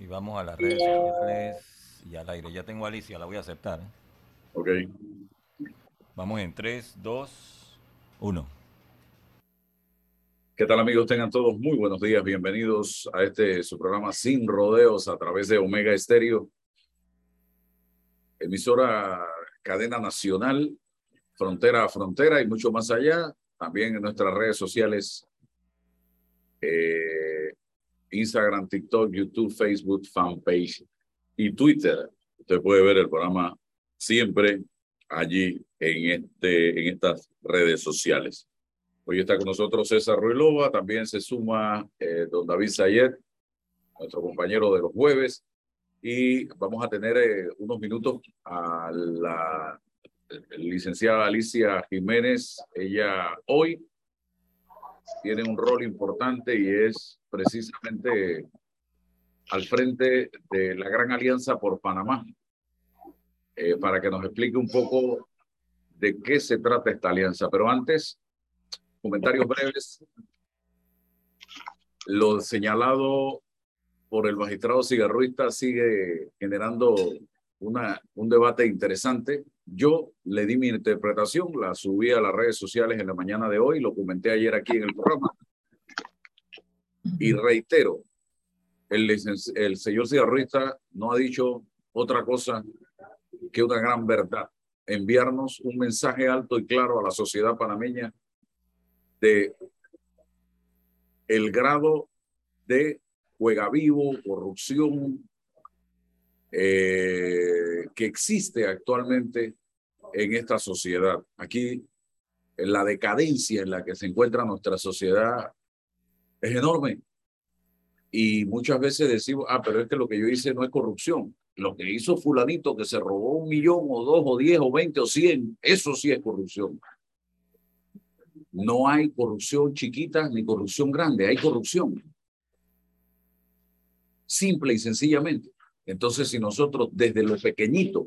Y vamos a las redes sociales y al aire. Ya tengo a Alicia, la voy a aceptar. Ok. Vamos en 3, 2, 1. ¿Qué tal amigos? Tengan todos muy buenos días. Bienvenidos a este su programa Sin Rodeos a través de Omega Estéreo. Emisora cadena nacional, frontera a frontera y mucho más allá. También en nuestras redes sociales. Eh, Instagram, TikTok, YouTube, Facebook, fanpage y Twitter. Usted puede ver el programa siempre allí en, este, en estas redes sociales. Hoy está con nosotros César Ruilova, también se suma eh, don David Sayet, nuestro compañero de los jueves, y vamos a tener eh, unos minutos a la licenciada Alicia Jiménez. Ella hoy tiene un rol importante y es precisamente al frente de la Gran Alianza por Panamá, eh, para que nos explique un poco de qué se trata esta alianza. Pero antes, comentarios breves. Lo señalado por el magistrado cigarruista sigue generando una, un debate interesante. Yo le di mi interpretación, la subí a las redes sociales en la mañana de hoy, lo comenté ayer aquí en el programa. Y reitero, el, el señor cigarrista no ha dicho otra cosa que una gran verdad. Enviarnos un mensaje alto y claro a la sociedad panameña de el grado de juega vivo, corrupción eh, que existe actualmente en esta sociedad. Aquí la decadencia en la que se encuentra nuestra sociedad es enorme. Y muchas veces decimos, ah, pero es que lo que yo hice no es corrupción. Lo que hizo fulanito que se robó un millón o dos o diez o veinte o cien, eso sí es corrupción. No hay corrupción chiquita ni corrupción grande, hay corrupción. Simple y sencillamente. Entonces, si nosotros desde lo pequeñito,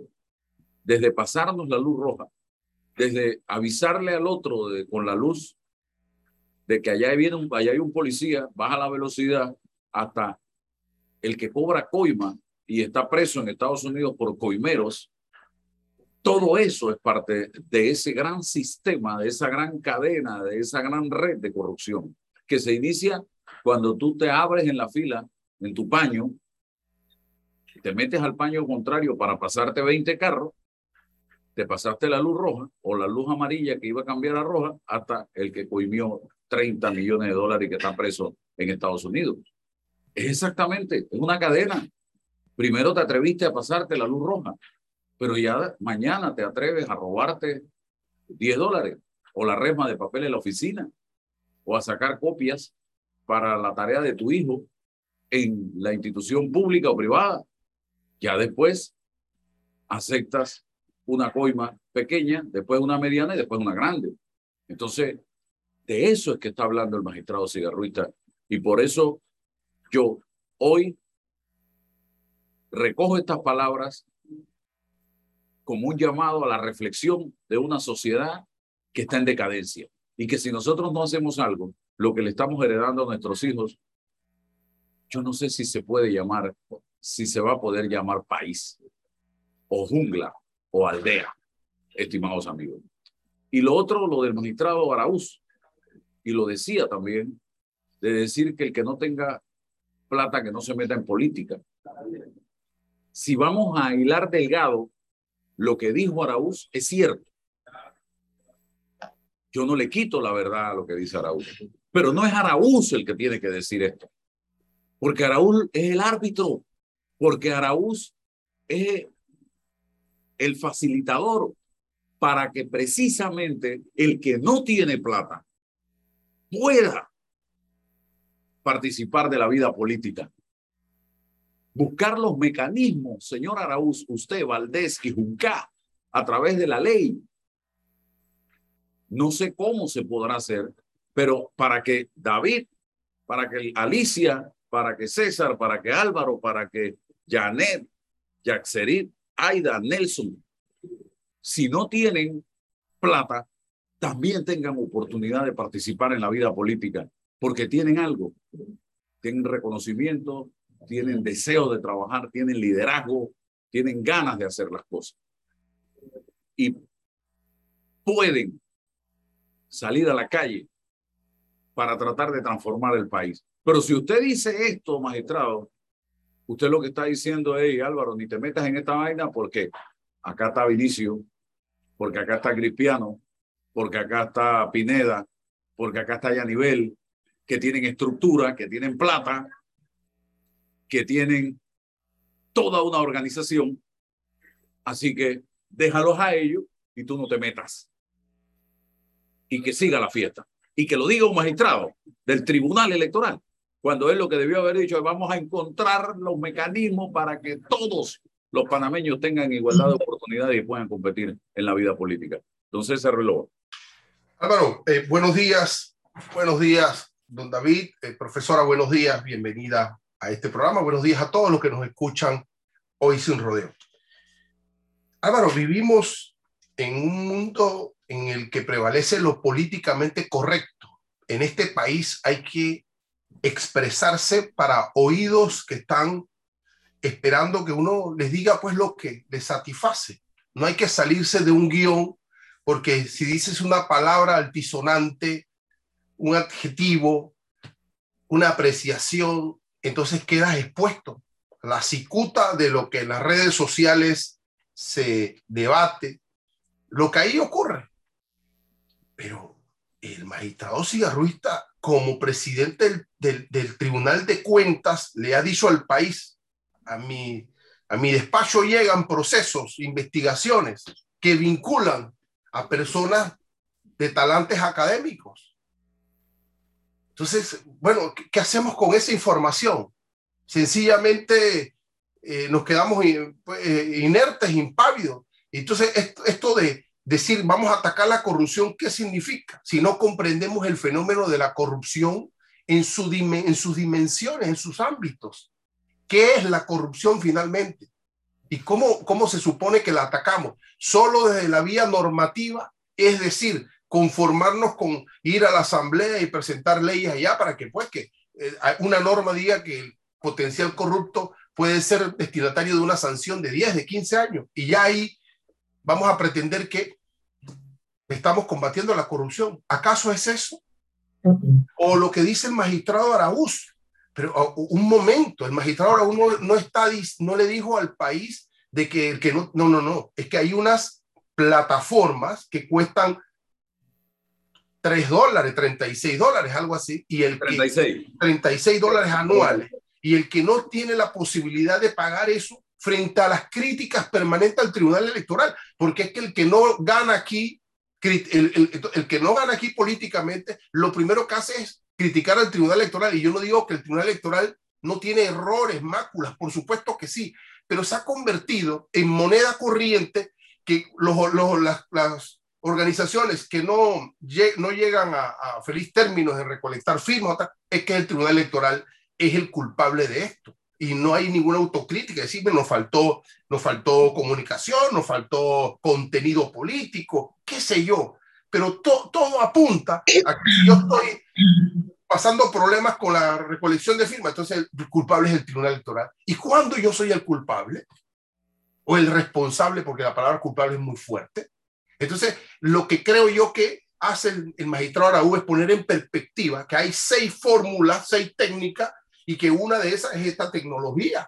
desde pasarnos la luz roja, desde avisarle al otro de, con la luz de que allá, viene un, allá hay un policía, baja la velocidad, hasta el que cobra coima y está preso en Estados Unidos por coimeros, todo eso es parte de ese gran sistema, de esa gran cadena, de esa gran red de corrupción que se inicia cuando tú te abres en la fila, en tu paño, te metes al paño contrario para pasarte 20 carros, te pasaste la luz roja o la luz amarilla que iba a cambiar a roja hasta el que coimió 30 millones de dólares que está preso en Estados Unidos. Es exactamente, es una cadena. Primero te atreviste a pasarte la luz roja, pero ya mañana te atreves a robarte 10 dólares o la resma de papel en la oficina o a sacar copias para la tarea de tu hijo en la institución pública o privada. Ya después aceptas una coima pequeña, después una mediana y después una grande. Entonces, de eso es que está hablando el magistrado cigarruita. Y por eso yo hoy recojo estas palabras como un llamado a la reflexión de una sociedad que está en decadencia y que si nosotros no hacemos algo, lo que le estamos heredando a nuestros hijos, yo no sé si se puede llamar, si se va a poder llamar país o jungla o aldea, estimados amigos. Y lo otro, lo del magistrado Araúz, y lo decía también, de decir que el que no tenga plata, que no se meta en política. Si vamos a hilar delgado, lo que dijo Araúz es cierto. Yo no le quito la verdad a lo que dice Araúz. Pero no es Araúz el que tiene que decir esto. Porque Araúz es el árbitro. Porque Araúz es el facilitador para que precisamente el que no tiene plata pueda participar de la vida política buscar los mecanismos, señor Araúz, usted, Valdés y Junca, a través de la ley. No sé cómo se podrá hacer, pero para que David, para que Alicia, para que César, para que Álvaro, para que Janet, Yaxerit, Aida, Nelson, si no tienen plata, también tengan oportunidad de participar en la vida política, porque tienen algo, tienen reconocimiento, tienen deseo de trabajar, tienen liderazgo, tienen ganas de hacer las cosas. Y pueden salir a la calle para tratar de transformar el país. Pero si usted dice esto, magistrado, usted lo que está diciendo es, Álvaro, ni te metas en esta vaina porque acá está Vinicio, porque acá está Cristiano, porque acá está Pineda, porque acá está Yanivel, que tienen estructura, que tienen plata, que tienen toda una organización. Así que déjalos a ellos y tú no te metas. Y que siga la fiesta. Y que lo diga un magistrado del Tribunal Electoral, cuando es lo que debió haber dicho, vamos a encontrar los mecanismos para que todos los panameños tengan igualdad de oportunidades y puedan competir en la vida política. Entonces se reloj. Álvaro, eh, buenos días, buenos días, don David, eh, profesora, buenos días, bienvenida a este programa, buenos días a todos los que nos escuchan hoy sin rodeo. Álvaro, vivimos en un mundo en el que prevalece lo políticamente correcto. En este país hay que expresarse para oídos que están esperando que uno les diga pues lo que les satisface. No hay que salirse de un guion porque si dices una palabra altisonante, un adjetivo, una apreciación, entonces quedas expuesto a la cicuta de lo que en las redes sociales se debate, lo que ahí ocurre. Pero el magistrado cigarruista, como presidente del, del, Tribunal de Cuentas, le ha dicho al país, a mi, a mi despacho llegan procesos, investigaciones que vinculan a personas de talantes académicos. Entonces, bueno, ¿qué hacemos con esa información? Sencillamente eh, nos quedamos pues, eh, inertes, impávidos. Entonces, esto, de decir vamos a atacar la corrupción, ¿qué significa? Si no comprendemos el fenómeno de la corrupción en sus dimensiones, en sus ámbitos. ¿Qué es la corrupción finalmente? ¿Y cómo, cómo se supone que la atacamos? Solo desde la vía normativa, es decir, conformarnos con ir a la asamblea y presentar leyes allá para que pues que eh, una norma diga que el potencial corrupto puede ser destinatario de una sanción de 10, de 15 años. Y ya ahí vamos a pretender que estamos combatiendo la corrupción. ¿Acaso es eso? O lo que dice el magistrado Araúz, pero un momento, el magistrado ahora uno no, está, no le dijo al país de que el que no, no, no, no, es que hay unas plataformas que cuestan 3 dólares, 36 dólares, algo así, y el 36. Que, 36 dólares anuales, y el que no tiene la posibilidad de pagar eso frente a las críticas permanentes al Tribunal Electoral, porque es que el que no gana aquí, el, el, el que no gana aquí políticamente, lo primero que hace es criticar al Tribunal Electoral, y yo no digo que el Tribunal Electoral no tiene errores, máculas, por supuesto que sí, pero se ha convertido en moneda corriente que los, las, organizaciones que no, no llegan a, feliz términos de recolectar firmas, es que el Tribunal Electoral es el culpable de esto. Y no hay ninguna autocrítica, decir, nos faltó, nos faltó comunicación, nos faltó contenido político, qué sé yo pero todo apunta a que yo estoy pasando problemas con la recolección de firmas, entonces el culpable es el Tribunal Electoral. ¿Y cuándo yo soy el culpable? O el responsable, porque la palabra culpable es muy fuerte. Entonces, lo que creo yo que hace el, el magistrado Araújo es poner en perspectiva que hay seis fórmulas, seis técnicas, y que una de esas es esta tecnología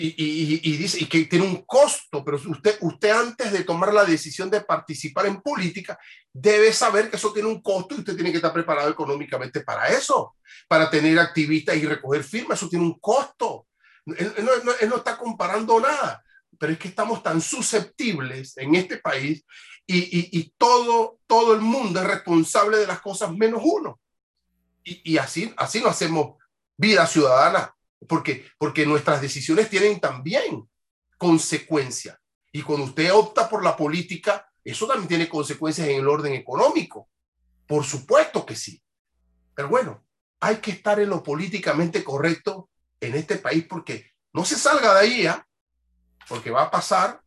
y, dice y que tiene un costo, pero usted, usted antes de tomar la decisión de participar en política debe saber que eso tiene un costo y usted tiene que estar preparado económicamente para eso, para tener activistas y recoger firmas, eso tiene un costo. Él, no, está comparando nada, pero es que estamos tan susceptibles en este país y, y, todo, todo el mundo es responsable de las cosas menos uno. Y, y así, así no hacemos vida ciudadana porque, porque nuestras decisiones tienen también consecuencias. Y cuando usted opta por la política, eso también tiene consecuencias en el orden económico. Por supuesto que sí. Pero bueno, hay que estar en lo políticamente correcto en este país porque no se salga de ahí, ¿ah? porque va a pasar,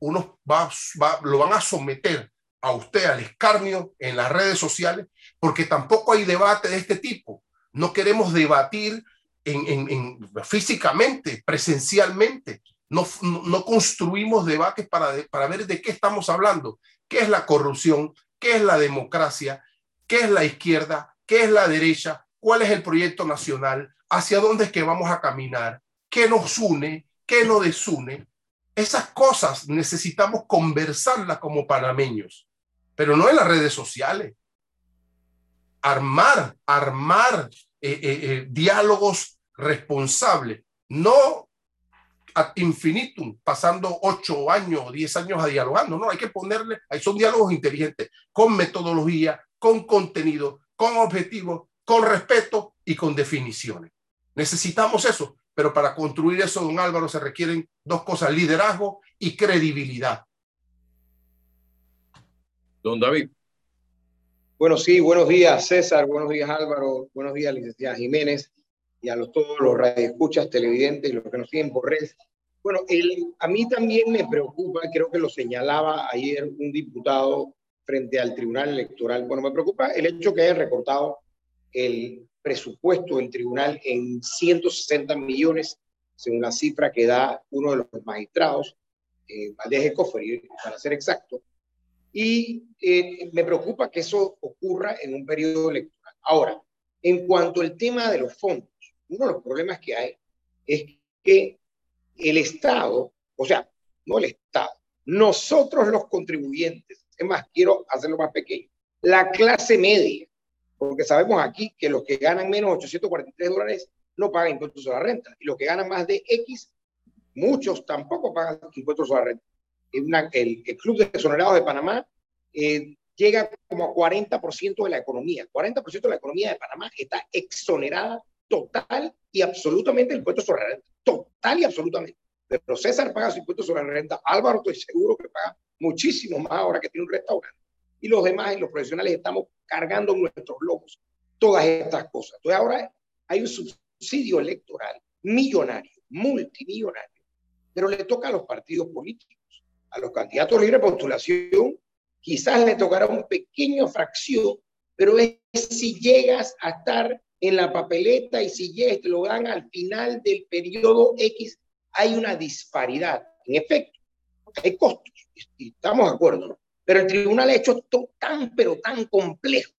unos va, va, lo van a someter a usted al escarnio en las redes sociales, porque tampoco hay debate de este tipo. No queremos debatir en, físicamente, presencialmente. No, no construimos debates para, para ver de qué estamos hablando, qué es la corrupción, qué es la democracia, qué es la izquierda, qué es la derecha, cuál es el proyecto nacional, hacia dónde es que vamos a caminar, qué nos une, qué nos desune. Esas cosas necesitamos conversarlas como panameños, pero no en las redes sociales. Armar, armar eh, eh, eh, diálogos responsables, no ad infinitum, pasando ocho años o diez años a dialogando, no, hay que ponerle, ahí son diálogos inteligentes, con metodología, con contenido, con objetivos, con respeto y con definiciones. Necesitamos eso, pero para construir eso, don Álvaro, se requieren dos cosas, liderazgo y credibilidad. Don David. Bueno, sí, buenos días César, buenos días Álvaro, buenos días licenciada Jiménez y a los, todos los radioescuchas, televidentes y los que nos siguen por redes. Bueno, a mí también me preocupa, creo que lo señalaba ayer un diputado frente al Tribunal Electoral. Bueno, me preocupa el hecho que hayan recortado el presupuesto del tribunal en 160 millones, según la cifra que da uno de los magistrados, eh, Valdez para ser exacto. Y eh, me preocupa que eso ocurra en un periodo electoral. Ahora, en cuanto al tema de los fondos, uno de los problemas que hay es que el Estado, o sea, no el Estado, nosotros los contribuyentes, es más, quiero hacerlo más pequeño, la clase media, porque sabemos aquí que los que ganan menos 843 dólares no pagan impuestos a la renta, y los que ganan más de X, muchos tampoco pagan impuestos a la renta el, Club de Exonerados de Panamá eh, llega como a 40% de la economía. 40% de la economía de Panamá está exonerada total y absolutamente del impuesto sobre la renta. Total y absolutamente. Pero César paga su impuesto sobre la renta. Álvaro estoy seguro que paga muchísimo más ahora que tiene un restaurante. Y los demás, y los profesionales, estamos cargando nuestros lobos. Todas estas cosas. Entonces ahora hay un subsidio electoral millonario, multimillonario, pero le toca a los partidos políticos a los candidatos libre postulación, quizás le tocará una pequeña fracción, pero es si llegas a estar en la papeleta y si llegas, te lo al final del periodo X, hay una disparidad. En efecto, hay costos, estamos de acuerdo, ¿no? Pero el tribunal ha hecho todo tan, pero tan complejo.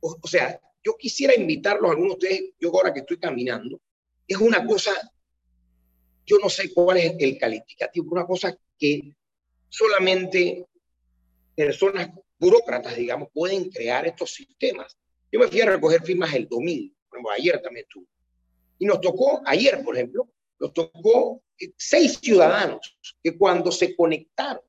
O, o sea, yo quisiera invitarlos a algunos de ustedes, yo ahora que estoy caminando, es una cosa, yo no sé cuál es el calificativo, una cosa que solamente personas burócratas, digamos, pueden crear estos sistemas. Yo me fui a recoger firmas el domingo, como ayer también estuve. Y nos tocó, ayer, por ejemplo, nos tocó eh, seis ciudadanos que cuando se conectaron,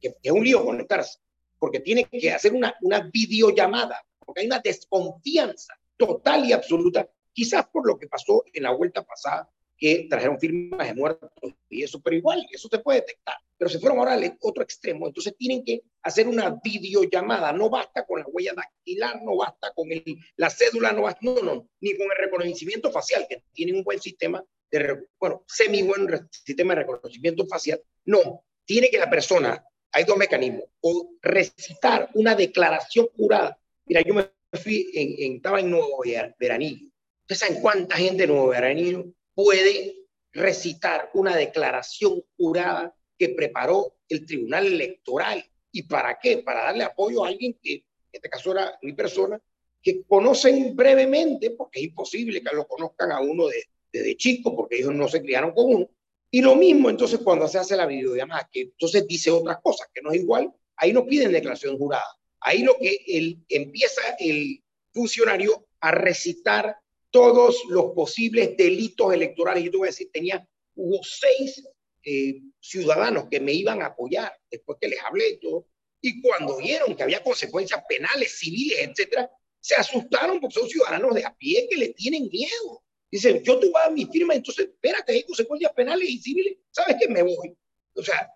que es un lío conectarse, porque tiene que hacer una, una videollamada, porque hay una desconfianza total y absoluta, quizás por lo que pasó en la vuelta pasada, que trajeron firmas de muertos y eso, pero igual, eso se puede detectar pero se fueron ahora al otro extremo. Entonces tienen que hacer una videollamada. No basta con la huella dactilar, no basta con el, la cédula, no basta, no, no, ni con el reconocimiento facial, que tiene un buen sistema de, bueno, semi buen sistema de reconocimiento facial. No, tiene que la persona, hay dos mecanismos, o recitar una declaración jurada. Mira, yo me fui, en, estaba en Nuevo Veranillo. ¿Ustedes saben cuánta gente en Nuevo Veranillo puede recitar una declaración jurada que preparó el Tribunal Electoral. ¿Y para qué? Para darle apoyo a alguien que, en este caso era mi persona, que conocen brevemente, porque es imposible que lo conozcan a uno desde de, chico, porque ellos no se criaron con uno. Y lo mismo entonces cuando se hace la videollamada, que entonces dice otras cosas, que no es igual, ahí no piden declaración jurada. Ahí lo que él, empieza el funcionario a recitar todos los posibles delitos electorales. Yo te voy a decir, tenía, hubo seis eh, ciudadanos que me iban a apoyar después que les hablé y todo, y cuando vieron que había consecuencias penales, civiles, etcétera, se asustaron porque son ciudadanos de a pie que le tienen miedo. Dicen, yo te voy a mi firma, entonces espérate, hay consecuencias penales y civiles, ¿sabes qué? Me voy. O sea,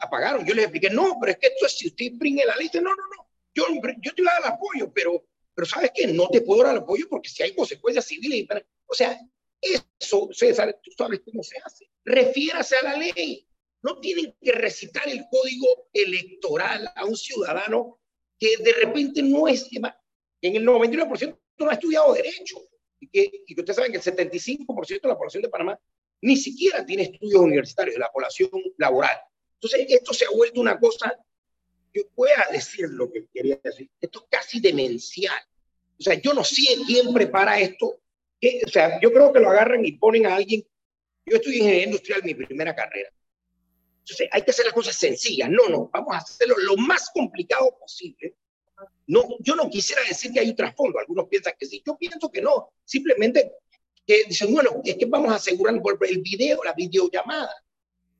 apagaron. Yo les expliqué, no, pero es que esto es si usted brinque la lista, no, no, no, yo, yo te voy a dar apoyo, pero, pero ¿sabes qué? No te puedo dar el apoyo porque si hay consecuencias civiles. O sea, eso, César, tú sabes cómo se hace. Refiérase a la ley. No tienen que recitar el código electoral a un ciudadano que de repente no es, en el 99% no ha estudiado derecho. y que, y que ustedes saben que el 75% de la población de Panamá ni siquiera tiene estudios universitarios, la población laboral. Entonces, esto se ha vuelto una cosa, yo voy a decir lo que quería decir, esto es casi demencial. O sea, yo no sé quién prepara esto. o sea, yo creo que lo agarran y ponen a alguien. Yo estudié ingeniería industrial mi primera carrera. Entonces, hay que hacer las cosas sencillas. No, no, vamos a hacerlo lo más complicado posible. No, yo no quisiera decir que hay un trasfondo. Algunos piensan que sí. Yo pienso que no. Simplemente que dicen, bueno, es que vamos a asegurar el video, la videollamada.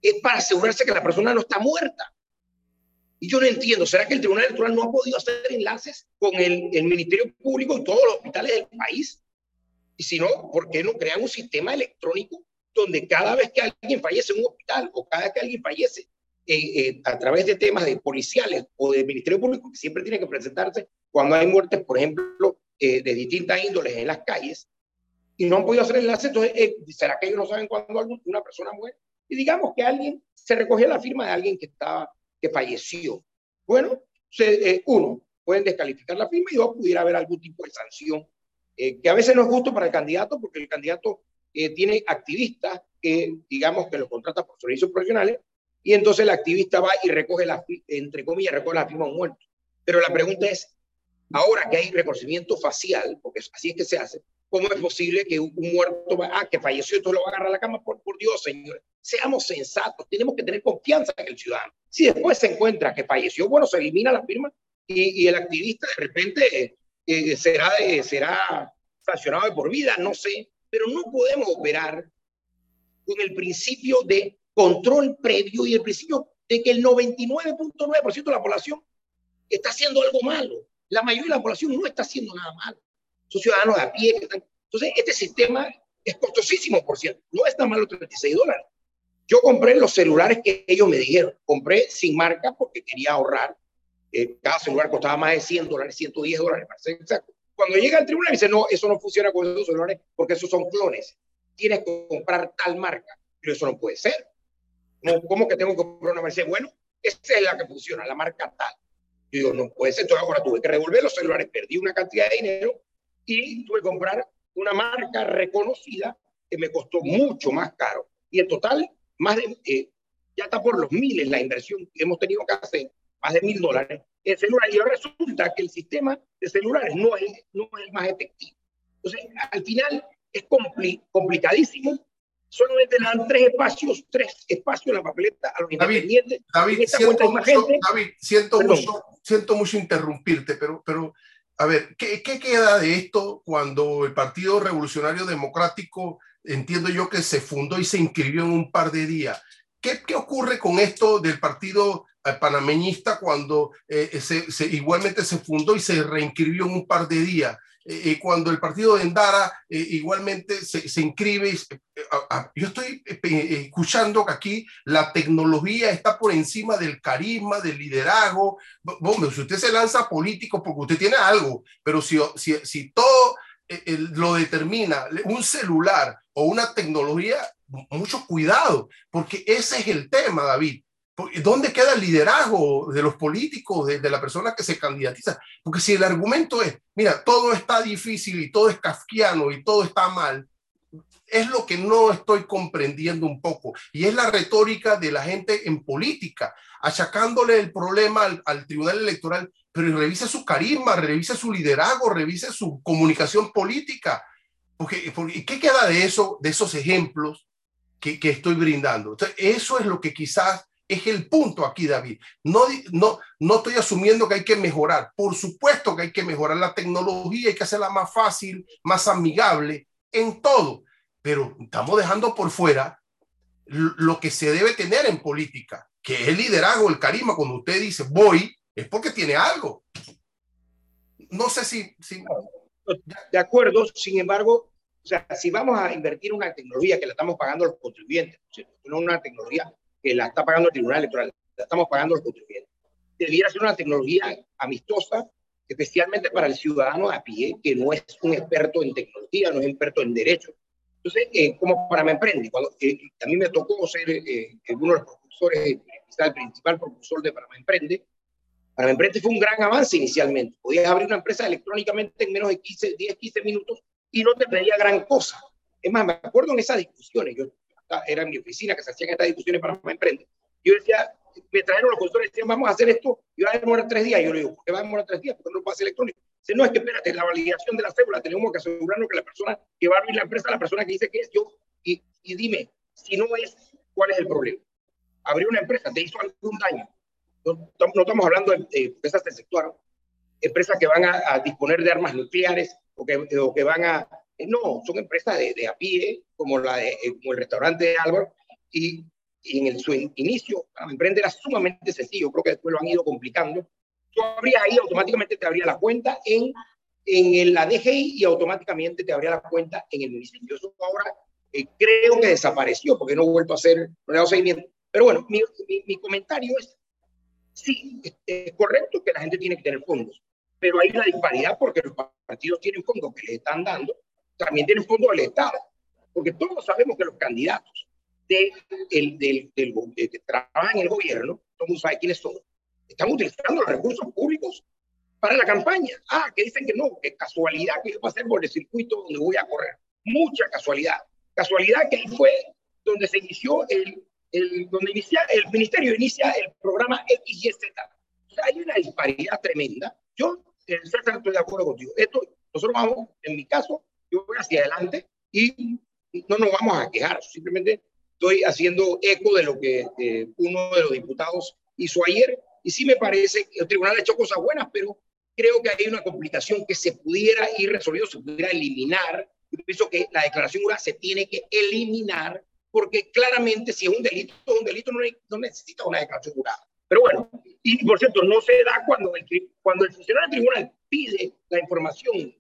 Es para asegurarse que la persona no está muerta. Y yo no entiendo, ¿será que el Tribunal Electoral no ha podido hacer enlaces con el, el Ministerio Público y todos los hospitales del país? Y si no, ¿por qué no crean un sistema electrónico donde cada vez que alguien fallece en un hospital o cada vez que alguien fallece eh, eh, a través de temas de policiales o del Ministerio Público, que siempre tiene que presentarse cuando hay muertes, por ejemplo, eh, de distintas índoles en las calles, y no han podido hacer enlace, entonces, ¿será que ellos no saben cuándo una persona muere? Y digamos que alguien se recogió la firma de alguien que estaba, que falleció. Bueno, se, uno, pueden descalificar la firma y dos, pudiera haber algún tipo de sanción, que a veces no es justo para el candidato, porque el candidato tiene activistas que, digamos, que los contrata por servicios profesionales, y entonces el activista va y recoge la, entre comillas, recoge la firma de un muerto. Pero la pregunta es, ahora que hay reconocimiento facial, porque así es que se hace, ¿cómo es posible que un muerto, va, ah, que falleció, esto lo va a agarrar a la cama? Por, por Dios, señores, seamos sensatos, tenemos que tener confianza en el ciudadano. Si después se encuentra que falleció, bueno, se elimina la firma y, y el activista de repente eh, será, de, será sancionado de por vida, no sé, pero no podemos operar con el principio de control previo y el principio de que el 99.9% de la población está haciendo algo malo. La mayoría de la población no está haciendo nada malo. Son ciudadanos a pie. Entonces, este sistema es costosísimo, por cierto. No es tan malo 36 dólares. Yo compré los celulares que ellos me dijeron. Compré sin marca porque quería ahorrar. Eh, cada celular costaba más de 100 dólares, 110 dólares, para ser exacto. Cuando llega al tribunal dice, no, eso no funciona con esos celulares porque esos son clones. Tienes que comprar tal marca. Pero eso no puede ser. No, ¿Cómo que tengo que comprar una Mercedes? Bueno, esa es la que funciona, la marca tal. Yo digo, no puede ser. Entonces ahora tuve que revolver los celulares, perdí una cantidad de dinero y tuve que comprar una marca reconocida que me costó mucho más caro. Y en total, más de, eh, ya está por los miles la inversión que hemos tenido que hacer, más de mil dólares en celular. Y ahora resulta que el sistema de celulares no es, no es el más efectivo. Entonces, al final es complicadísimo solamente le dan tres espacios, tres espacios en la papeleta a los David, independientes. David, siento mucho, David siento, mucho, siento mucho interrumpirte, pero, pero a ver, ¿qué, ¿qué, queda de esto cuando el Partido Revolucionario Democrático, entiendo yo que se fundó y se inscribió en un par de días? ¿Qué, ocurre con esto del Partido eh, Panameñista cuando eh, se, igualmente se fundó y se reinscribió en un par de días? Eh, eh, cuando el partido de Endara eh, igualmente se, se inscribe, yo estoy escuchando que aquí la tecnología está por encima del carisma, del liderazgo. Bueno, si usted se lanza político porque usted tiene algo, pero si, si, si todo lo determina un celular o una tecnología, mucho cuidado, porque ese es el tema, David. ¿Dónde queda el liderazgo de los políticos, de, la persona que se candidatiza? Porque si el argumento es, mira, todo está difícil y todo es kafkiano y todo está mal, es lo que no estoy comprendiendo un poco. Y es la retórica de la gente en política, achacándole el problema al, al Tribunal Electoral, pero revise su carisma, revise su liderazgo, revise su comunicación política. Porque, ¿qué queda de eso, de esos ejemplos que, estoy brindando? Eso es lo que quizás es el punto aquí, David. No, no, no estoy asumiendo que hay que mejorar. Por supuesto que hay que mejorar la tecnología, hay que hacerla más fácil, más amigable en todo. Pero estamos dejando por fuera lo que se debe tener en política, que es el liderazgo, el carisma. Cuando usted dice voy, es porque tiene algo. No sé si... De acuerdo, sin embargo, o sea, si vamos a invertir una tecnología que la estamos pagando los contribuyentes, no una tecnología que la está pagando el Tribunal Electoral, la estamos pagando los contribuyentes. Debiera ser una tecnología amistosa, especialmente para el ciudadano a pie, que no es un experto en tecnología, no es experto en derecho. Entonces, eh, como para me emprende, cuando eh, a mí me tocó ser eh, uno de los propulsores, quizá el principal propulsor de Panamá Emprende, Panamá Emprende fue un gran avance inicialmente. Podías abrir una empresa electrónicamente en menos de 15, 10, 15 minutos y no te pedía gran cosa. Es más, me acuerdo en esas discusiones, yo era mi oficina que se hacían estas discusiones para Emprende, yo decía, me trajeron los consultores y decían, vamos a hacer esto, y va a demorar tres días. Yo le digo, ¿por qué va a demorar tres días? Porque no lo electrónico. Dice, no, es que espérate, la validación de la cédula, tenemos que asegurarnos que la persona que va a abrir la empresa, la persona que dice que es yo, y, dime, si no es, ¿cuál es el problema? Abrir una empresa, te hizo algún daño. No, estamos hablando de, empresas del sector, empresas que van a, disponer de armas nucleares o que van a... No, son empresas de, de a pie, como, la de, como el restaurante de Álvaro, y y en el, su inicio, emprender era sumamente sencillo, creo que después lo han ido complicando. Tú abrías ahí, automáticamente te abría la cuenta en, en la DGI y automáticamente te abría la cuenta en el municipio. Eso ahora eh, creo que desapareció porque no he vuelto a hacer, no he seguimiento. Pero bueno, mi, mi, mi comentario es, sí, es, correcto que la gente tiene que tener fondos, pero hay una disparidad porque los partidos tienen fondos que le están dando, también tienen fondos del Estado, porque todos sabemos que los candidatos de, el, del, del, de, que trabajan en el gobierno, todo el mundo sabe quiénes son, están utilizando los recursos públicos para la campaña. Ah, que dicen que no, que casualidad que yo pasé por el circuito donde voy a correr. Mucha casualidad. Casualidad que ahí fue donde se inició el, el donde inicia, el ministerio inicia el programa XYZ. O sea, hay una disparidad tremenda. Yo, en César, estoy de acuerdo contigo. Esto, nosotros vamos, en mi caso, yo voy hacia adelante y no nos vamos a quejar, simplemente estoy haciendo eco de lo que eh, uno de los diputados hizo ayer. Y sí me parece que el tribunal ha hecho cosas buenas, pero creo que hay una complicación que se pudiera ir resolviendo, se pudiera eliminar. Yo pienso que la declaración jurada se tiene que eliminar porque claramente si es un delito, un delito no, no necesita una declaración jurada. Pero bueno, y por cierto, no se da cuando el, cuando el funcionario del tribunal pide la información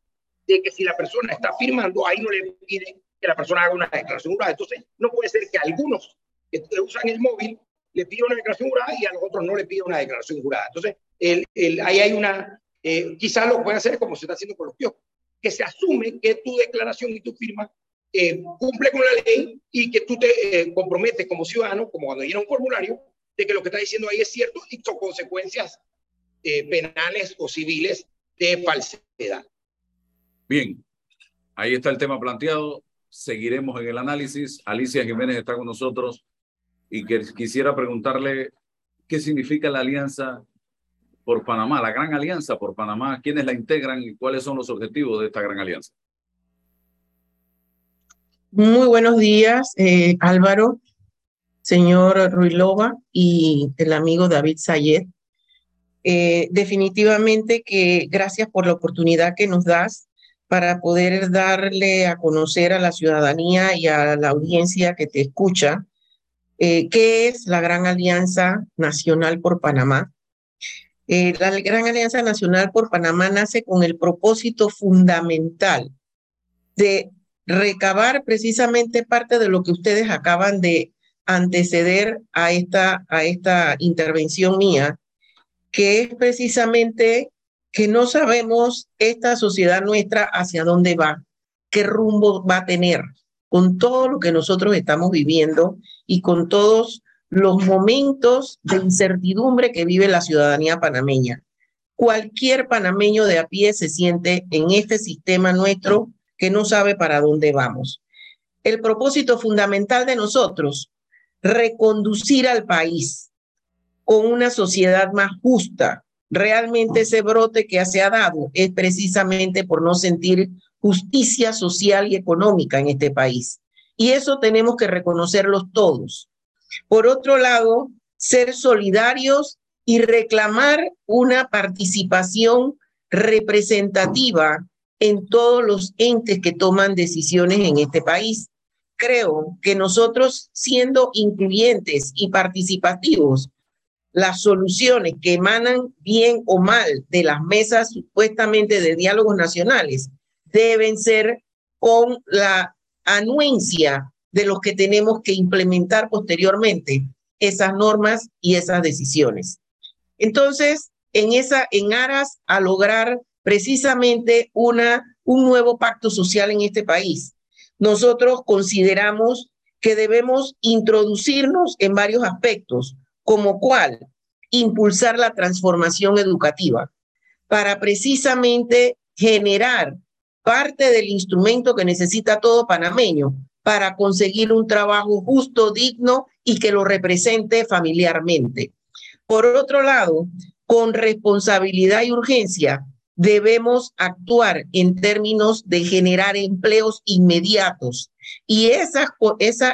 de que si la persona está firmando, ahí no le pide que la persona haga una declaración jurada. Entonces, no puede ser que algunos que usan el móvil le pidan una declaración jurada y a los otros no le pidan una declaración jurada. Entonces, el, el, ahí hay una, eh, quizás lo pueden hacer como se está haciendo con los kioscos, que se asume que tu declaración y tu firma eh, cumple con la ley y que tú te eh, comprometes como ciudadano, como cuando llena un formulario, de que lo que está diciendo ahí es cierto y son consecuencias penales o civiles de falsedad. Bien, ahí está el tema planteado seguiremos en el análisis. Alicia Jiménez está con nosotros y que quisiera preguntarle qué significa la alianza por Panamá, la gran alianza por Panamá, quiénes la integran y cuáles son los objetivos de esta gran alianza. Muy buenos días, eh, Álvaro, señor Ruilova y el amigo David Sayed. Eh, definitivamente que gracias por la oportunidad que nos das para poder darle a conocer a la ciudadanía y a la audiencia que te escucha eh, qué es la Gran Alianza Nacional por Panamá. Eh, la Gran Alianza Nacional por Panamá nace con el propósito fundamental de recabar precisamente parte de lo que ustedes acaban de anteceder a esta, a esta intervención mía, que es precisamente que no sabemos esta sociedad nuestra hacia dónde va, qué rumbo va a tener con todo lo que nosotros estamos viviendo y con todos los momentos de incertidumbre que vive la ciudadanía panameña. Cualquier panameño de a pie se siente en este sistema nuestro que no sabe para dónde vamos. El propósito fundamental de nosotros, reconducir al país con una sociedad más justa, realmente ese brote que se ha dado es precisamente por no sentir justicia social y económica en este país. Y eso tenemos que reconocerlos todos. Por otro lado, ser solidarios y reclamar una participación representativa en todos los entes que toman decisiones en este país. Creo que nosotros, siendo incluyentes y participativos, las soluciones que emanan bien o mal de las mesas supuestamente de diálogos nacionales deben ser con la anuencia de los que tenemos que implementar posteriormente esas normas y esas decisiones. Entonces, en esa en aras a lograr precisamente una un nuevo pacto social en este país, nosotros consideramos que debemos introducirnos en varios aspectos como cual impulsar la transformación educativa para precisamente generar parte del instrumento que necesita todo panameño para conseguir un trabajo justo, digno y que lo represente familiarmente. Por otro lado, con responsabilidad y urgencia, debemos actuar en términos de generar empleos inmediatos. Y esa,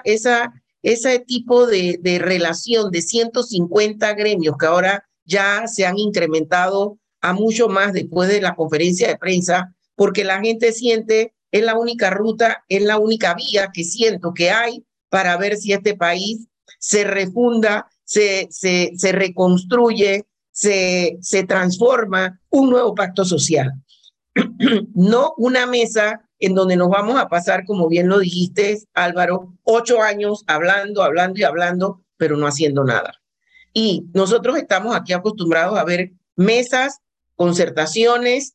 esa, ese tipo de, relación de 150 gremios que ahora ya se han incrementado a mucho más después de la conferencia de prensa, porque la gente siente, es la única ruta, es la única vía que siento que hay para ver si este país se refunda, se, reconstruye, se transforma un nuevo pacto social. no una mesa en donde nos vamos a pasar, como bien lo dijiste, Álvaro, ocho años hablando, hablando y hablando, pero no haciendo nada. Y nosotros estamos aquí acostumbrados a ver mesas, concertaciones,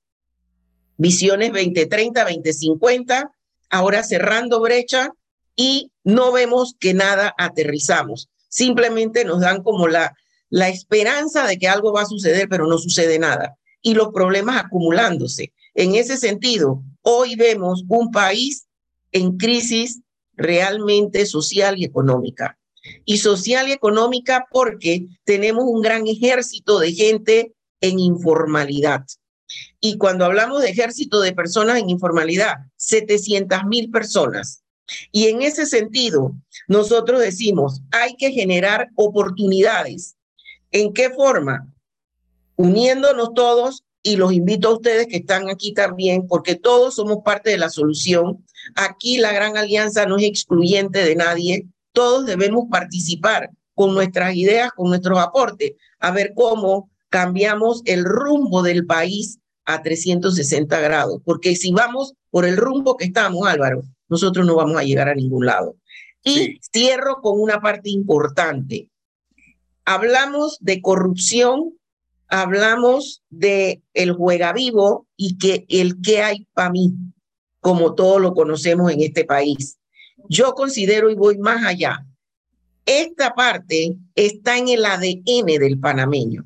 visiones 2030, 2050, ahora cerrando brecha y no vemos que nada aterrizamos. Simplemente nos dan como la, la esperanza de que algo va a suceder, pero no sucede nada. Y los problemas acumulándose. En ese sentido, hoy vemos un país en crisis realmente social y económica. Y social y económica porque tenemos un gran ejército de gente en informalidad. Y cuando hablamos de ejército de personas en informalidad, 700 mil personas. Y en ese sentido, nosotros decimos, hay que generar oportunidades. ¿En qué forma? Uniéndonos todos, y los invito a ustedes que están aquí también, porque todos somos parte de la solución. Aquí la gran alianza no es excluyente de nadie, todos debemos participar con nuestras ideas, con nuestros aportes, a ver cómo cambiamos el rumbo del país a 360 grados, porque si vamos por el rumbo que estamos, Álvaro, nosotros no vamos a llegar a ningún lado. Y cierro con una parte importante. Hablamos de corrupción, hablamos de el juega vivo y que el que hay para mí, como todos lo conocemos en este país. Yo considero y voy más allá. Esta parte está en el ADN del panameño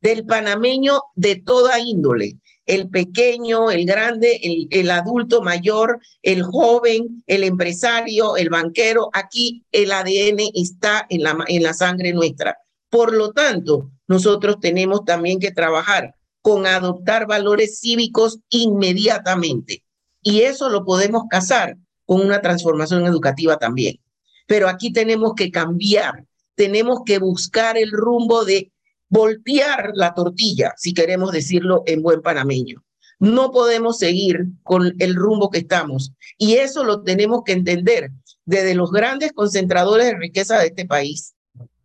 del panameño de toda índole, el pequeño, el grande, el, adulto mayor, el joven, el empresario, el banquero. Aquí el ADN está en la, en la sangre nuestra. Por lo tanto, nosotros tenemos también que trabajar con adoptar valores cívicos inmediatamente. Y eso lo podemos casar con una transformación educativa también. Pero aquí tenemos que cambiar, tenemos que buscar el rumbo de voltear la tortilla, si queremos decirlo en buen panameño. No podemos seguir con el rumbo que estamos. Y eso lo tenemos que entender desde los grandes concentradores de riqueza de este país,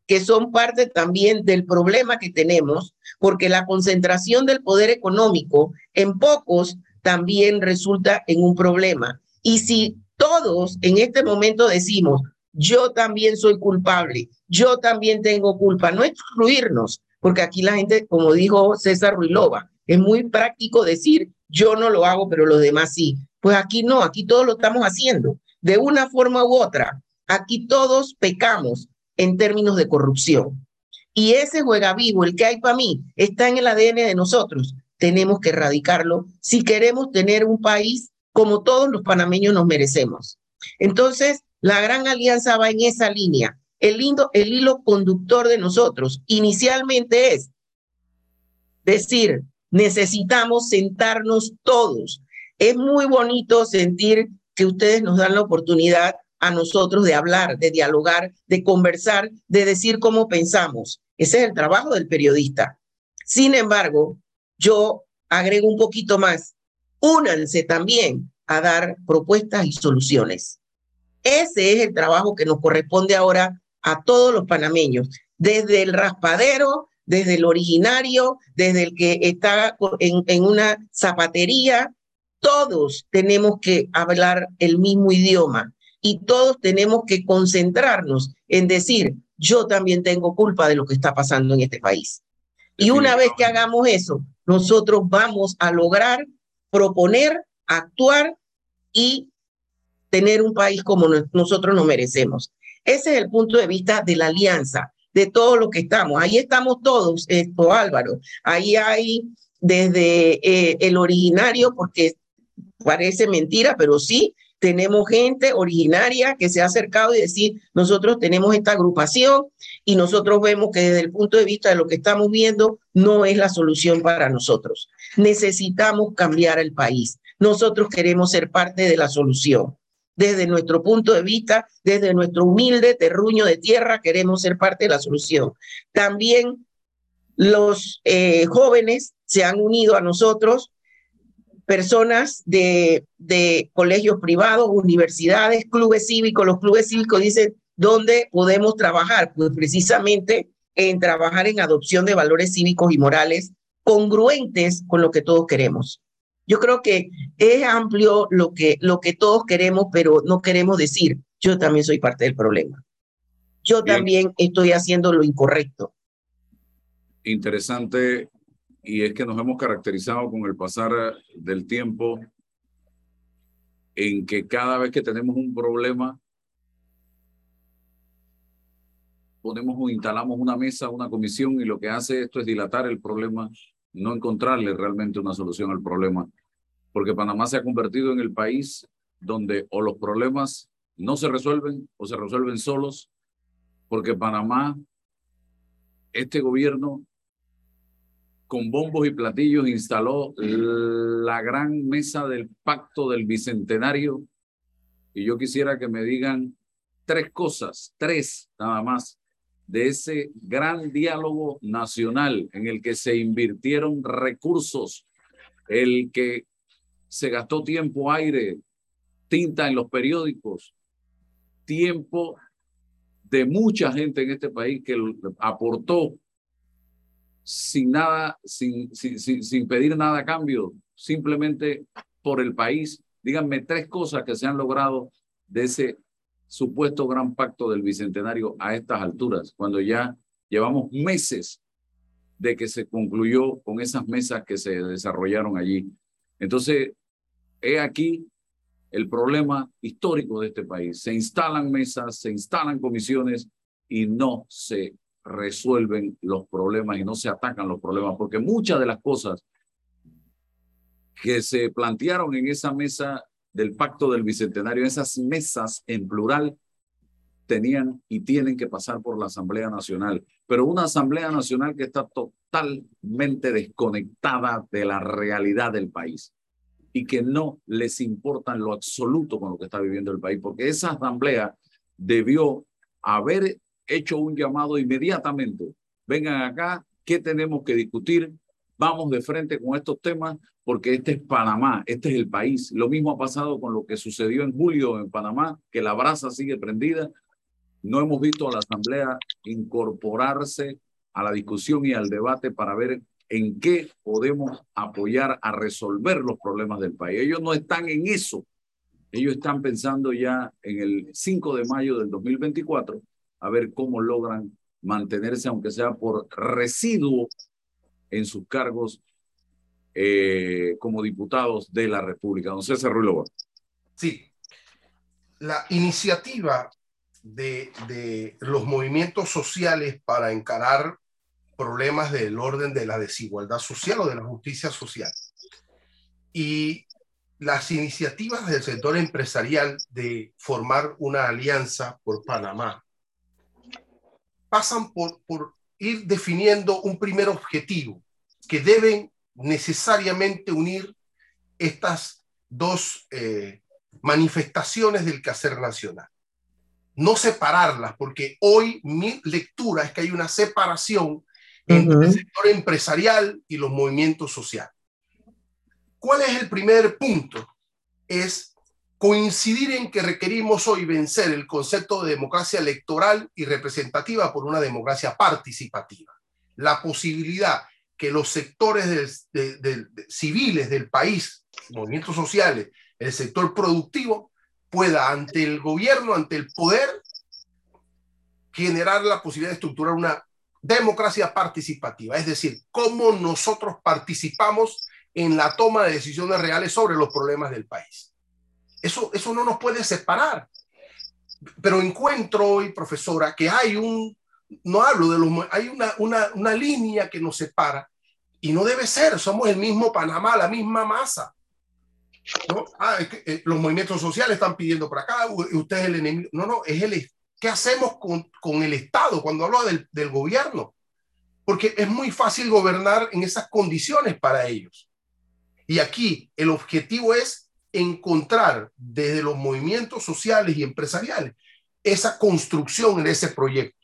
que son parte también del problema que tenemos, porque la concentración del poder económico en pocos también resulta en un problema. Y si todos en este momento decimos, yo también soy culpable, yo también tengo culpa, no excluirnos, porque aquí la gente, como dijo César Ruilova, es muy práctico decir, yo no lo hago, pero los demás sí. Pues aquí no, aquí todos lo estamos haciendo, de una forma u otra. Aquí todos pecamos en términos de corrupción. Y ese juega vivo, el que hay para mí, está en el ADN de nosotros. Tenemos que erradicarlo si queremos tener un país como todos los panameños nos merecemos. Entonces, la gran alianza va en esa línea, el, el hilo conductor de nosotros inicialmente es decir, necesitamos sentarnos todos. Es muy bonito sentir que ustedes nos dan la oportunidad a nosotros de hablar, de dialogar, de conversar, de decir cómo pensamos. Ese es el trabajo del periodista. Sin embargo, yo agrego un poquito más. Únanse también a dar propuestas y soluciones. Ese es el trabajo que nos corresponde ahora a todos los panameños, desde el raspadero, desde el originario, desde el que está en, en una zapatería, todos tenemos que hablar el mismo idioma y todos tenemos que concentrarnos en decir, yo también tengo culpa de lo que está pasando en este país. Y una vez que hagamos eso, nosotros vamos a lograr proponer, actuar y tener un país como nosotros nos merecemos. Ese es el punto de vista de la alianza, de todo lo que estamos. Ahí estamos todos, esto Álvaro. Ahí hay desde eh, el originario, porque parece mentira, pero sí, tenemos gente originaria que se ha acercado y decir, nosotros tenemos esta agrupación y nosotros vemos que desde el punto de vista de lo que estamos viendo no es la solución para nosotros. Necesitamos cambiar el país. Nosotros queremos ser parte de la solución. Desde nuestro punto de vista, desde nuestro humilde terruño de tierra, queremos ser parte de la solución. También los eh, jóvenes se han unido a nosotros personas de, de colegios privados, universidades, clubes cívicos. Los clubes cívicos dicen, ¿dónde podemos trabajar? Pues precisamente en trabajar en adopción de valores cívicos y morales congruentes con lo que todos queremos. Yo creo que es amplio lo que, lo que todos queremos, pero no queremos decir, yo también soy parte del problema. Yo también estoy haciendo lo incorrecto. Interesante y es que nos hemos caracterizado con el pasar del tiempo en que cada vez que tenemos un problema, ponemos o instalamos una mesa, una comisión, y lo que hace esto es dilatar el problema, no encontrarle realmente una solución al problema, porque Panamá se ha convertido en el país donde o los problemas no se resuelven o se resuelven solos, porque Panamá, este gobierno con bombos y platillos instaló la gran mesa del pacto del bicentenario. Y yo quisiera que me digan tres cosas, tres nada más, de ese gran diálogo nacional en el que se invirtieron recursos, el que se gastó tiempo, aire, tinta en los periódicos, tiempo de mucha gente en este país que aportó sin nada, sin, sin, sin, pedir nada a cambio, simplemente por el país. Díganme tres cosas que se han logrado de ese supuesto gran pacto del Bicentenario a estas alturas, cuando ya llevamos meses de que se concluyó con esas mesas que se desarrollaron allí. Entonces, he aquí el problema histórico de este país. Se instalan mesas, se instalan comisiones y no se resuelven los problemas y no se atacan los problemas, porque muchas de las cosas que se plantearon en esa mesa del pacto del bicentenario, esas mesas en plural, tenían y tienen que pasar por la Asamblea Nacional, pero una Asamblea Nacional que está totalmente desconectada de la realidad del país y que no les importa en lo absoluto con lo que está viviendo el país, porque esa Asamblea debió haber hecho un llamado inmediatamente. Vengan acá, ¿qué tenemos que discutir? Vamos de frente con estos temas porque este es Panamá, este es el país. Lo mismo ha pasado con lo que sucedió en julio en Panamá, que la brasa sigue prendida. No hemos visto a la Asamblea incorporarse a la discusión y al debate para ver en qué podemos apoyar a resolver los problemas del país. Ellos no están en eso. Ellos están pensando ya en el 5 de mayo del 2024 a ver cómo logran mantenerse, aunque sea por residuo, en sus cargos eh, como diputados de la República. Don César Ruiz Sí, la iniciativa de, de los movimientos sociales para encarar problemas del orden de la desigualdad social o de la justicia social. Y las iniciativas del sector empresarial de formar una alianza por Panamá pasan por, por ir definiendo un primer objetivo que deben necesariamente unir estas dos eh, manifestaciones del quehacer nacional. No separarlas, porque hoy mi lectura es que hay una separación entre el sector empresarial y los movimientos sociales. ¿Cuál es el primer punto? Es coincidir en que requerimos hoy vencer el concepto de democracia electoral y representativa por una democracia participativa. La posibilidad que los sectores civiles del país, movimientos sociales, el sector productivo, pueda ante el gobierno, ante el poder, generar la posibilidad de estructurar una democracia participativa, es decir, cómo nosotros participamos en la toma de decisiones reales sobre los problemas del país. Eso, eso no nos puede separar. Pero encuentro hoy, profesora, que hay un, no hablo de los, hay una, una, una línea que nos separa y no debe ser, somos el mismo Panamá, la misma masa. ¿no? Ah, eh, los movimientos sociales están pidiendo para acá, usted es el enemigo. No, no, es el, ¿qué hacemos con, con el Estado cuando hablo del, del gobierno? Porque es muy fácil gobernar en esas condiciones para ellos. Y aquí el objetivo es encontrar desde los movimientos sociales y empresariales esa construcción en ese proyecto.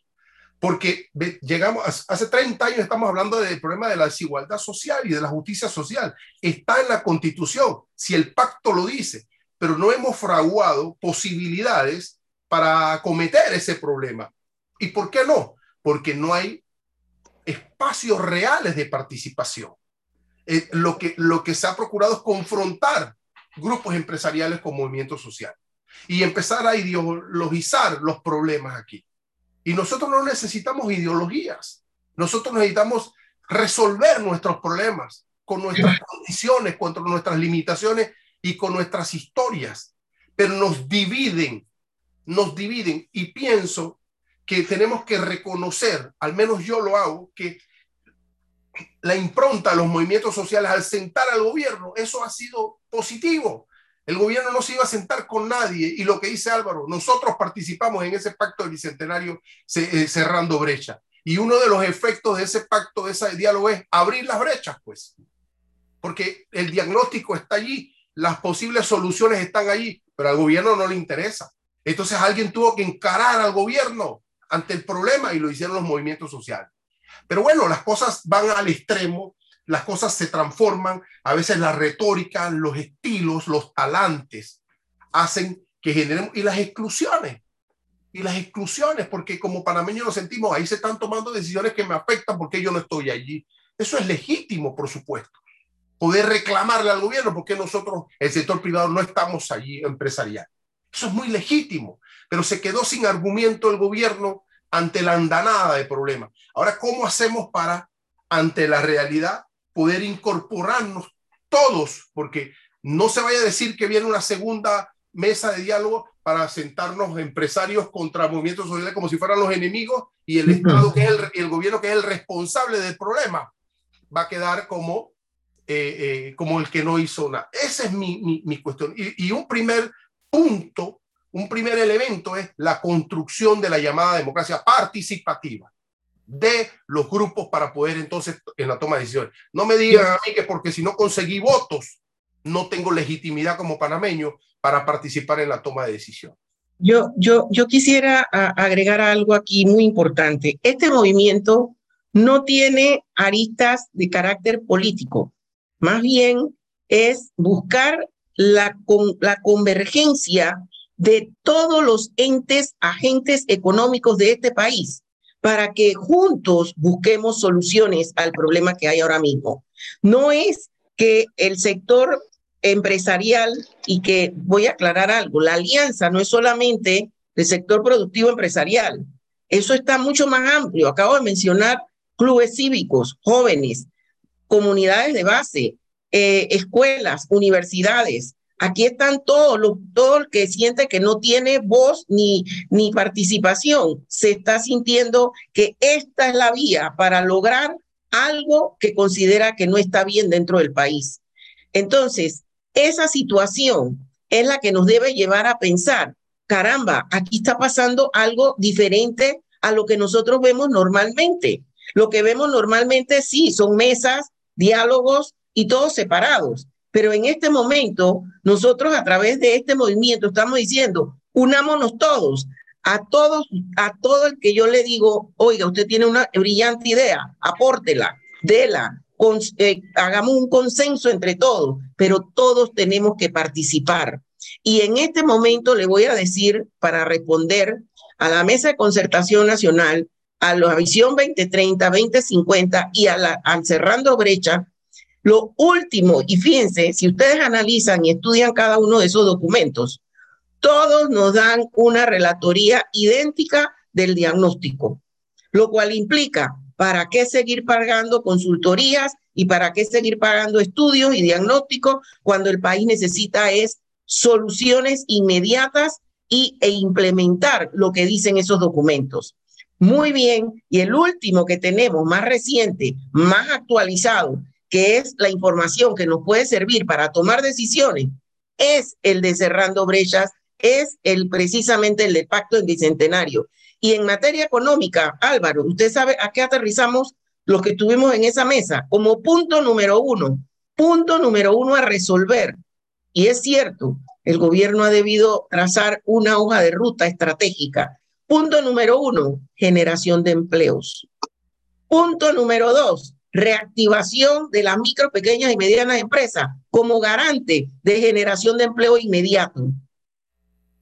Porque llegamos, hace 30 años estamos hablando del problema de la desigualdad social y de la justicia social. Está en la constitución, si el pacto lo dice, pero no hemos fraguado posibilidades para acometer ese problema. ¿Y por qué no? Porque no hay espacios reales de participación. Eh, lo, que, lo que se ha procurado es confrontar grupos empresariales con movimientos sociales y empezar a ideologizar los problemas aquí. Y nosotros no necesitamos ideologías, nosotros necesitamos resolver nuestros problemas con nuestras condiciones, con nuestras limitaciones y con nuestras historias, pero nos dividen, nos dividen. Y pienso que tenemos que reconocer, al menos yo lo hago, que la impronta de los movimientos sociales al sentar al gobierno, eso ha sido positivo. El gobierno no se iba a sentar con nadie y lo que dice Álvaro, nosotros participamos en ese pacto del bicentenario eh, cerrando brecha. Y uno de los efectos de ese pacto, de ese diálogo es abrir las brechas, pues. Porque el diagnóstico está allí, las posibles soluciones están allí, pero al gobierno no le interesa. Entonces alguien tuvo que encarar al gobierno ante el problema y lo hicieron los movimientos sociales. Pero bueno, las cosas van al extremo las cosas se transforman, a veces la retórica, los estilos, los talantes hacen que generemos, y las exclusiones, y las exclusiones, porque como panameños lo sentimos, ahí se están tomando decisiones que me afectan porque yo no estoy allí. Eso es legítimo, por supuesto. Poder reclamarle al gobierno porque nosotros, el sector privado, no estamos allí empresarial. Eso es muy legítimo, pero se quedó sin argumento el gobierno ante la andanada de problemas. Ahora, ¿cómo hacemos para, ante la realidad, poder incorporarnos todos, porque no se vaya a decir que viene una segunda mesa de diálogo para sentarnos empresarios contra movimientos sociales como si fueran los enemigos y el Estado, que es el, el gobierno que es el responsable del problema, va a quedar como, eh, eh, como el que no hizo nada. Esa es mi, mi, mi cuestión. Y, y un primer punto, un primer elemento es la construcción de la llamada democracia participativa de los grupos para poder entonces en la toma de decisiones. No me digan a mí que porque si no conseguí votos, no tengo legitimidad como panameño para participar en la toma de decisión. Yo, yo, yo quisiera agregar algo aquí muy importante. Este movimiento no tiene aristas de carácter político, más bien es buscar la, con, la convergencia de todos los entes, agentes económicos de este país para que juntos busquemos soluciones al problema que hay ahora mismo. No es que el sector empresarial y que voy a aclarar algo, la alianza no es solamente del sector productivo empresarial, eso está mucho más amplio. Acabo de mencionar clubes cívicos, jóvenes, comunidades de base, eh, escuelas, universidades, Aquí están todos los, todo el que siente que no tiene voz ni, ni participación, se está sintiendo que esta es la vía para lograr algo que considera que no está bien dentro del país. Entonces, esa situación es la que nos debe llevar a pensar, caramba, aquí está pasando algo diferente a lo que nosotros vemos normalmente. Lo que vemos normalmente sí, son mesas, diálogos y todos separados. Pero en este momento, nosotros a través de este movimiento estamos diciendo, unámonos todos, a todos, a todo el que yo le digo, oiga, usted tiene una brillante idea, apórtela, déla, con, eh, hagamos un consenso entre todos, pero todos tenemos que participar. Y en este momento le voy a decir, para responder a la Mesa de Concertación Nacional, a la Visión 2030, 2050 y a la a Cerrando Brecha, lo último, y fíjense, si ustedes analizan y estudian cada uno de esos documentos, todos nos dan una relatoría idéntica del diagnóstico, lo cual implica para qué seguir pagando consultorías y para qué seguir pagando estudios y diagnósticos cuando el país necesita es soluciones inmediatas y, e implementar lo que dicen esos documentos. Muy bien, y el último que tenemos, más reciente, más actualizado, que es la información que nos puede servir para tomar decisiones, es el de Cerrando Brechas, es el precisamente el del Pacto en Bicentenario. Y en materia económica, Álvaro, usted sabe a qué aterrizamos los que estuvimos en esa mesa como punto número uno, punto número uno a resolver. Y es cierto, el gobierno ha debido trazar una hoja de ruta estratégica. Punto número uno, generación de empleos. Punto número dos, reactivación de las micro, pequeñas y medianas empresas como garante de generación de empleo inmediato.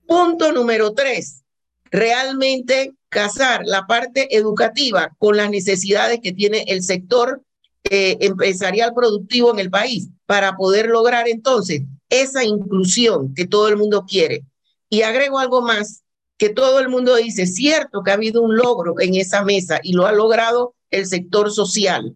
Punto número tres, realmente casar la parte educativa con las necesidades que tiene el sector eh, empresarial productivo en el país para poder lograr entonces esa inclusión que todo el mundo quiere. Y agrego algo más, que todo el mundo dice, cierto que ha habido un logro en esa mesa y lo ha logrado el sector social,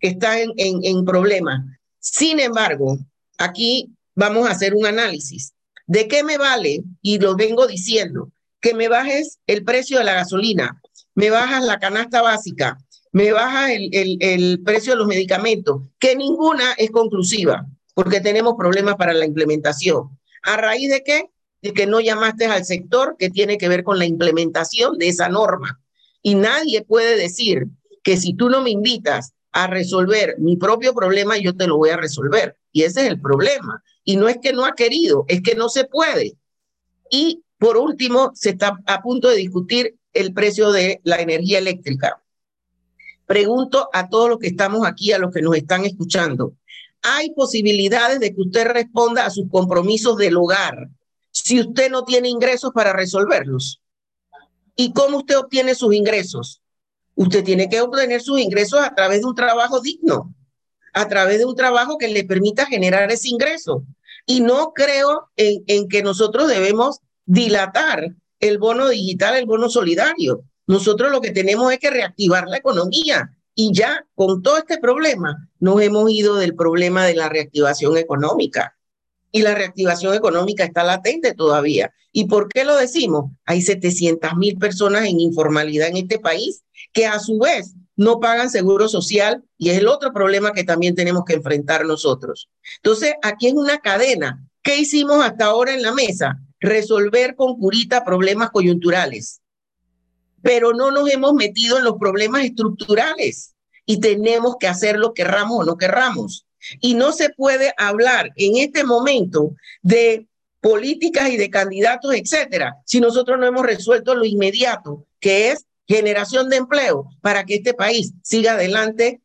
está en, en, en problemas. Sin embargo, aquí vamos a hacer un análisis. ¿De qué me vale? Y lo vengo diciendo, que me bajes el precio de la gasolina, me bajas la canasta básica, me bajas el, el, el precio de los medicamentos, que ninguna es conclusiva, porque tenemos problemas para la implementación. ¿A raíz de qué? De que no llamaste al sector que tiene que ver con la implementación de esa norma. Y nadie puede decir que si tú no me invitas a resolver mi propio problema, yo te lo voy a resolver. Y ese es el problema. Y no es que no ha querido, es que no se puede. Y por último, se está a punto de discutir el precio de la energía eléctrica. Pregunto a todos los que estamos aquí, a los que nos están escuchando, ¿hay posibilidades de que usted responda a sus compromisos del hogar si usted no tiene ingresos para resolverlos? ¿Y cómo usted obtiene sus ingresos? Usted tiene que obtener sus ingresos a través de un trabajo digno, a través de un trabajo que le permita generar ese ingreso. Y no creo en, que nosotros debemos dilatar el bono digital, el bono solidario. Nosotros lo que tenemos es que reactivar la economía y ya con todo este problema nos hemos ido del problema de la reactivación económica. Y la reactivación económica está latente todavía. ¿Y por qué lo decimos? Hay 700 mil personas en informalidad en este país que a su vez no pagan seguro social y es el otro problema que también tenemos que enfrentar nosotros. Entonces, aquí es una cadena. ¿Qué hicimos hasta ahora en la mesa? resolver con curita problemas coyunturales, pero no nos hemos metido en los problemas estructurales y tenemos que hacerlo querramos o no querramos. Y no se puede hablar en este momento de políticas y de candidatos, etcétera, si nosotros no hemos resuelto lo inmediato, que es generación de empleo para que este país siga adelante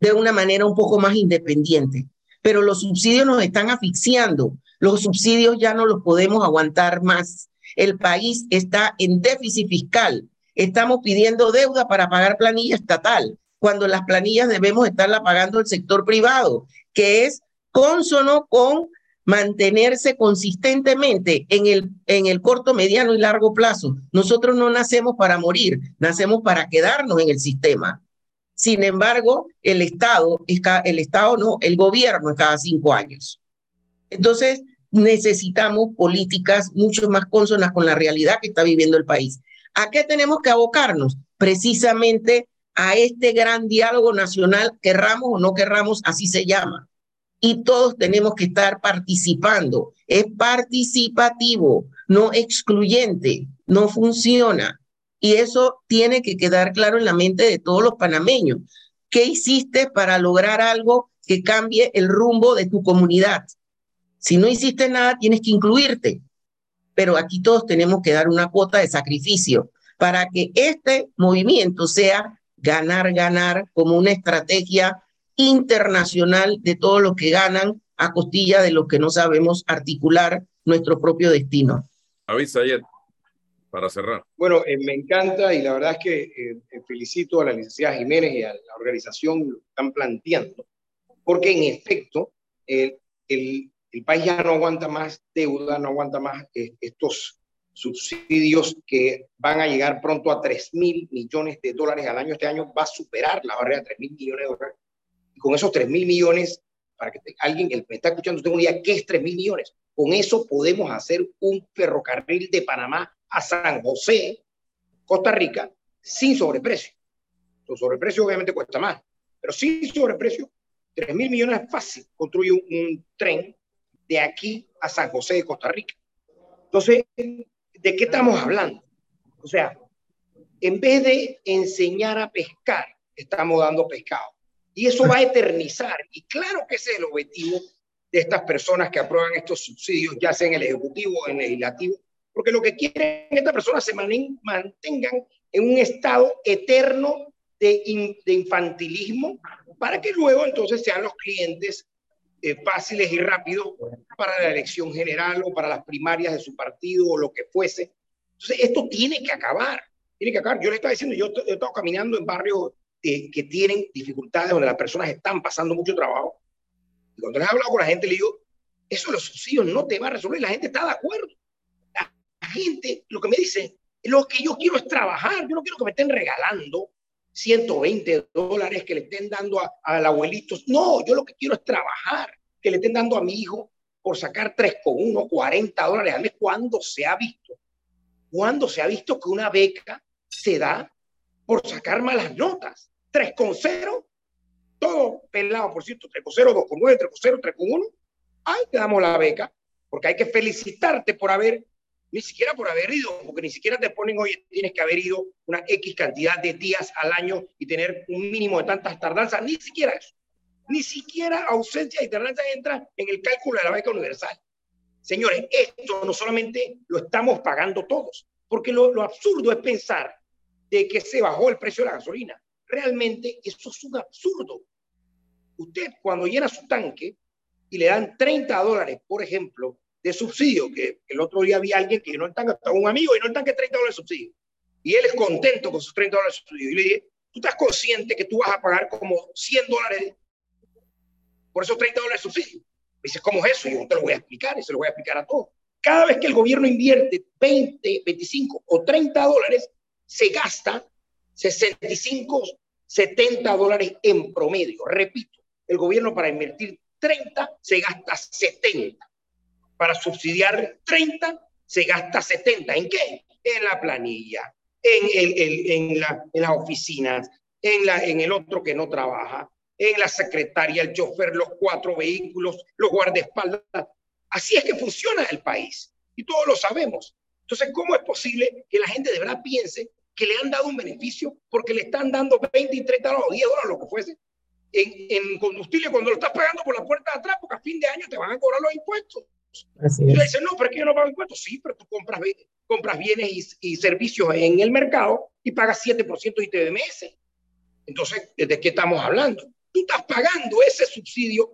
de una manera un poco más independiente. Pero los subsidios nos están asfixiando, los subsidios ya no los podemos aguantar más. El país está en déficit fiscal. Estamos pidiendo deuda para pagar planilla estatal, cuando las planillas debemos estarla pagando el sector privado, que es consono con mantenerse consistentemente en el, en el corto, mediano y largo plazo. Nosotros no nacemos para morir, nacemos para quedarnos en el sistema. Sin embargo, el Estado, el Estado no, el gobierno es cada cinco años. Entonces, necesitamos políticas mucho más consonas con la realidad que está viviendo el país. ¿A qué tenemos que abocarnos? Precisamente a este gran diálogo nacional, querramos o no querramos, así se llama. Y todos tenemos que estar participando. Es participativo, no excluyente, no funciona. Y eso tiene que quedar claro en la mente de todos los panameños. ¿Qué hiciste para lograr algo que cambie el rumbo de tu comunidad? Si no hiciste nada, tienes que incluirte. Pero aquí todos tenemos que dar una cuota de sacrificio para que este movimiento sea ganar, ganar como una estrategia internacional de todos los que ganan a costilla de los que no sabemos articular nuestro propio destino. Avisa ayer, para cerrar. Bueno, eh, me encanta y la verdad es que eh, felicito a la licenciada Jiménez y a la organización lo que están planteando, porque en efecto, eh, el, el país ya no aguanta más deuda, no aguanta más eh, estos subsidios que van a llegar pronto a 3 mil millones de dólares al año. Este año va a superar la barrera de 3 mil millones de dólares. Y con esos 3 mil millones, para que alguien que me está escuchando tenga una idea, ¿qué es 3 mil millones? Con eso podemos hacer un ferrocarril de Panamá a San José, Costa Rica, sin sobreprecio. Los sobreprecio obviamente cuesta más, pero sin sobreprecio, 3 mil millones es fácil. Construye un, un tren de aquí a San José de Costa Rica. Entonces, ¿de qué estamos hablando? O sea, en vez de enseñar a pescar, estamos dando pescado. Y eso va a eternizar. Y claro que ese es el objetivo de estas personas que aprueban estos subsidios, ya sea en el Ejecutivo o en el Legislativo, porque lo que quieren es que estas personas se mantengan en un estado eterno de, de infantilismo para que luego entonces sean los clientes eh, fáciles y rápidos para la elección general o para las primarias de su partido o lo que fuese. Entonces, esto tiene que acabar, tiene que acabar. Yo le estaba diciendo, yo he estado caminando en barrios que tienen dificultades, donde las personas están pasando mucho trabajo. Y cuando les he hablado con la gente, le digo, eso los subsidios no te va a resolver. La gente está de acuerdo. La gente, lo que me dice, lo que yo quiero es trabajar. Yo no quiero que me estén regalando 120 dólares que le estén dando al abuelito. No, yo lo que quiero es trabajar, que le estén dando a mi hijo por sacar 3 con 1, 40 dólares al mes. ¿Cuándo se ha visto? ¿Cuándo se ha visto que una beca se da por sacar malas notas? 3 con 0, todo pelado, por cierto, 3 con 0, 2 con 9, 3 con 0, 3 con 1. Ahí te damos la beca, porque hay que felicitarte por haber ni siquiera por haber ido, porque ni siquiera te ponen, oye, tienes que haber ido una X cantidad de días al año y tener un mínimo de tantas tardanzas, ni siquiera eso. Ni siquiera ausencia y tardanza entra en el cálculo de la beca universal. Señores, esto no solamente lo estamos pagando todos, porque lo, lo absurdo es pensar de que se bajó el precio de la gasolina. Realmente eso es un absurdo. Usted cuando llena su tanque y le dan 30 dólares, por ejemplo, de subsidio, que el otro día había alguien que no están tanque, un amigo y no están que 30 dólares de subsidio. Y él es contento con sus 30 dólares de subsidio. Y le dije, ¿tú estás consciente que tú vas a pagar como 100 dólares por esos 30 dólares de subsidio? Me dice, ¿cómo es eso? Y yo te lo voy a explicar y se lo voy a explicar a todos. Cada vez que el gobierno invierte 20, 25 o 30 dólares, se gasta 65, 70 dólares en promedio. Repito, el gobierno para invertir 30 se gasta 70 para subsidiar 30, se gasta 70. ¿En qué? En la planilla, en, el, en, la, las oficinas, en, la, en el otro que no trabaja, en la secretaria, el chofer, los cuatro vehículos, los guardaespaldas. Así es que funciona el país y todos lo sabemos. Entonces, ¿cómo es posible que la gente de verdad piense que le han dado un beneficio porque le están dando 20 y 30 dólares o 10 dólares, lo que fuese, en, en combustible cuando lo estás pagando por la puerta de atrás, porque a fin de año te van a cobrar los impuestos? y le dicen, no, pero es que yo no pago impuestos. Sí, pero tú compras, compras bienes y, servicios en el mercado y pagas 7% de ITBMS. Entonces, ¿de qué estamos hablando? Tú estás pagando ese subsidio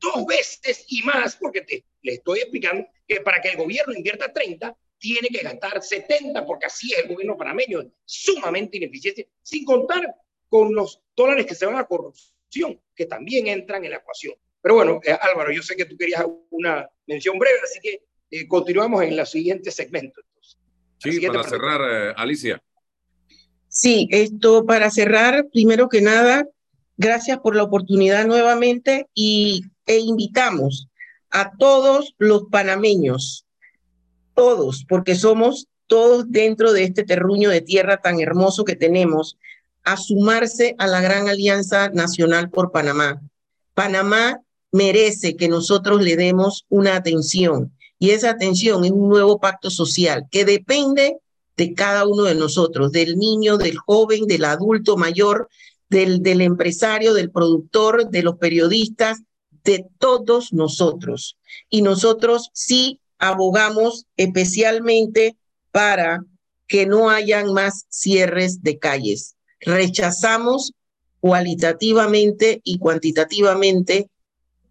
dos veces y más, porque te, le estoy explicando que para que el gobierno invierta 30, tiene que gastar 70, porque así es el gobierno panameño, sumamente ineficiente, sin contar con los dólares que se van a corrupción, que también entran en la ecuación. Pero bueno, eh, Álvaro, yo sé que tú querías una mención breve, así que eh, continuamos en el siguiente segmento. Sí, para cerrar, eh, Alicia. Sí, esto para cerrar, primero que nada, gracias por la oportunidad nuevamente y, e invitamos a todos los panameños, todos, porque somos todos dentro de este terruño de tierra tan hermoso que tenemos, a sumarse a la gran alianza nacional por Panamá. Panamá merece que nosotros le demos una atención. Y esa atención es un nuevo pacto social que depende de cada uno de nosotros, del niño, del joven, del adulto mayor, del, del empresario, del productor, de los periodistas, de todos nosotros. Y nosotros sí abogamos especialmente para que no hayan más cierres de calles. Rechazamos cualitativamente y cuantitativamente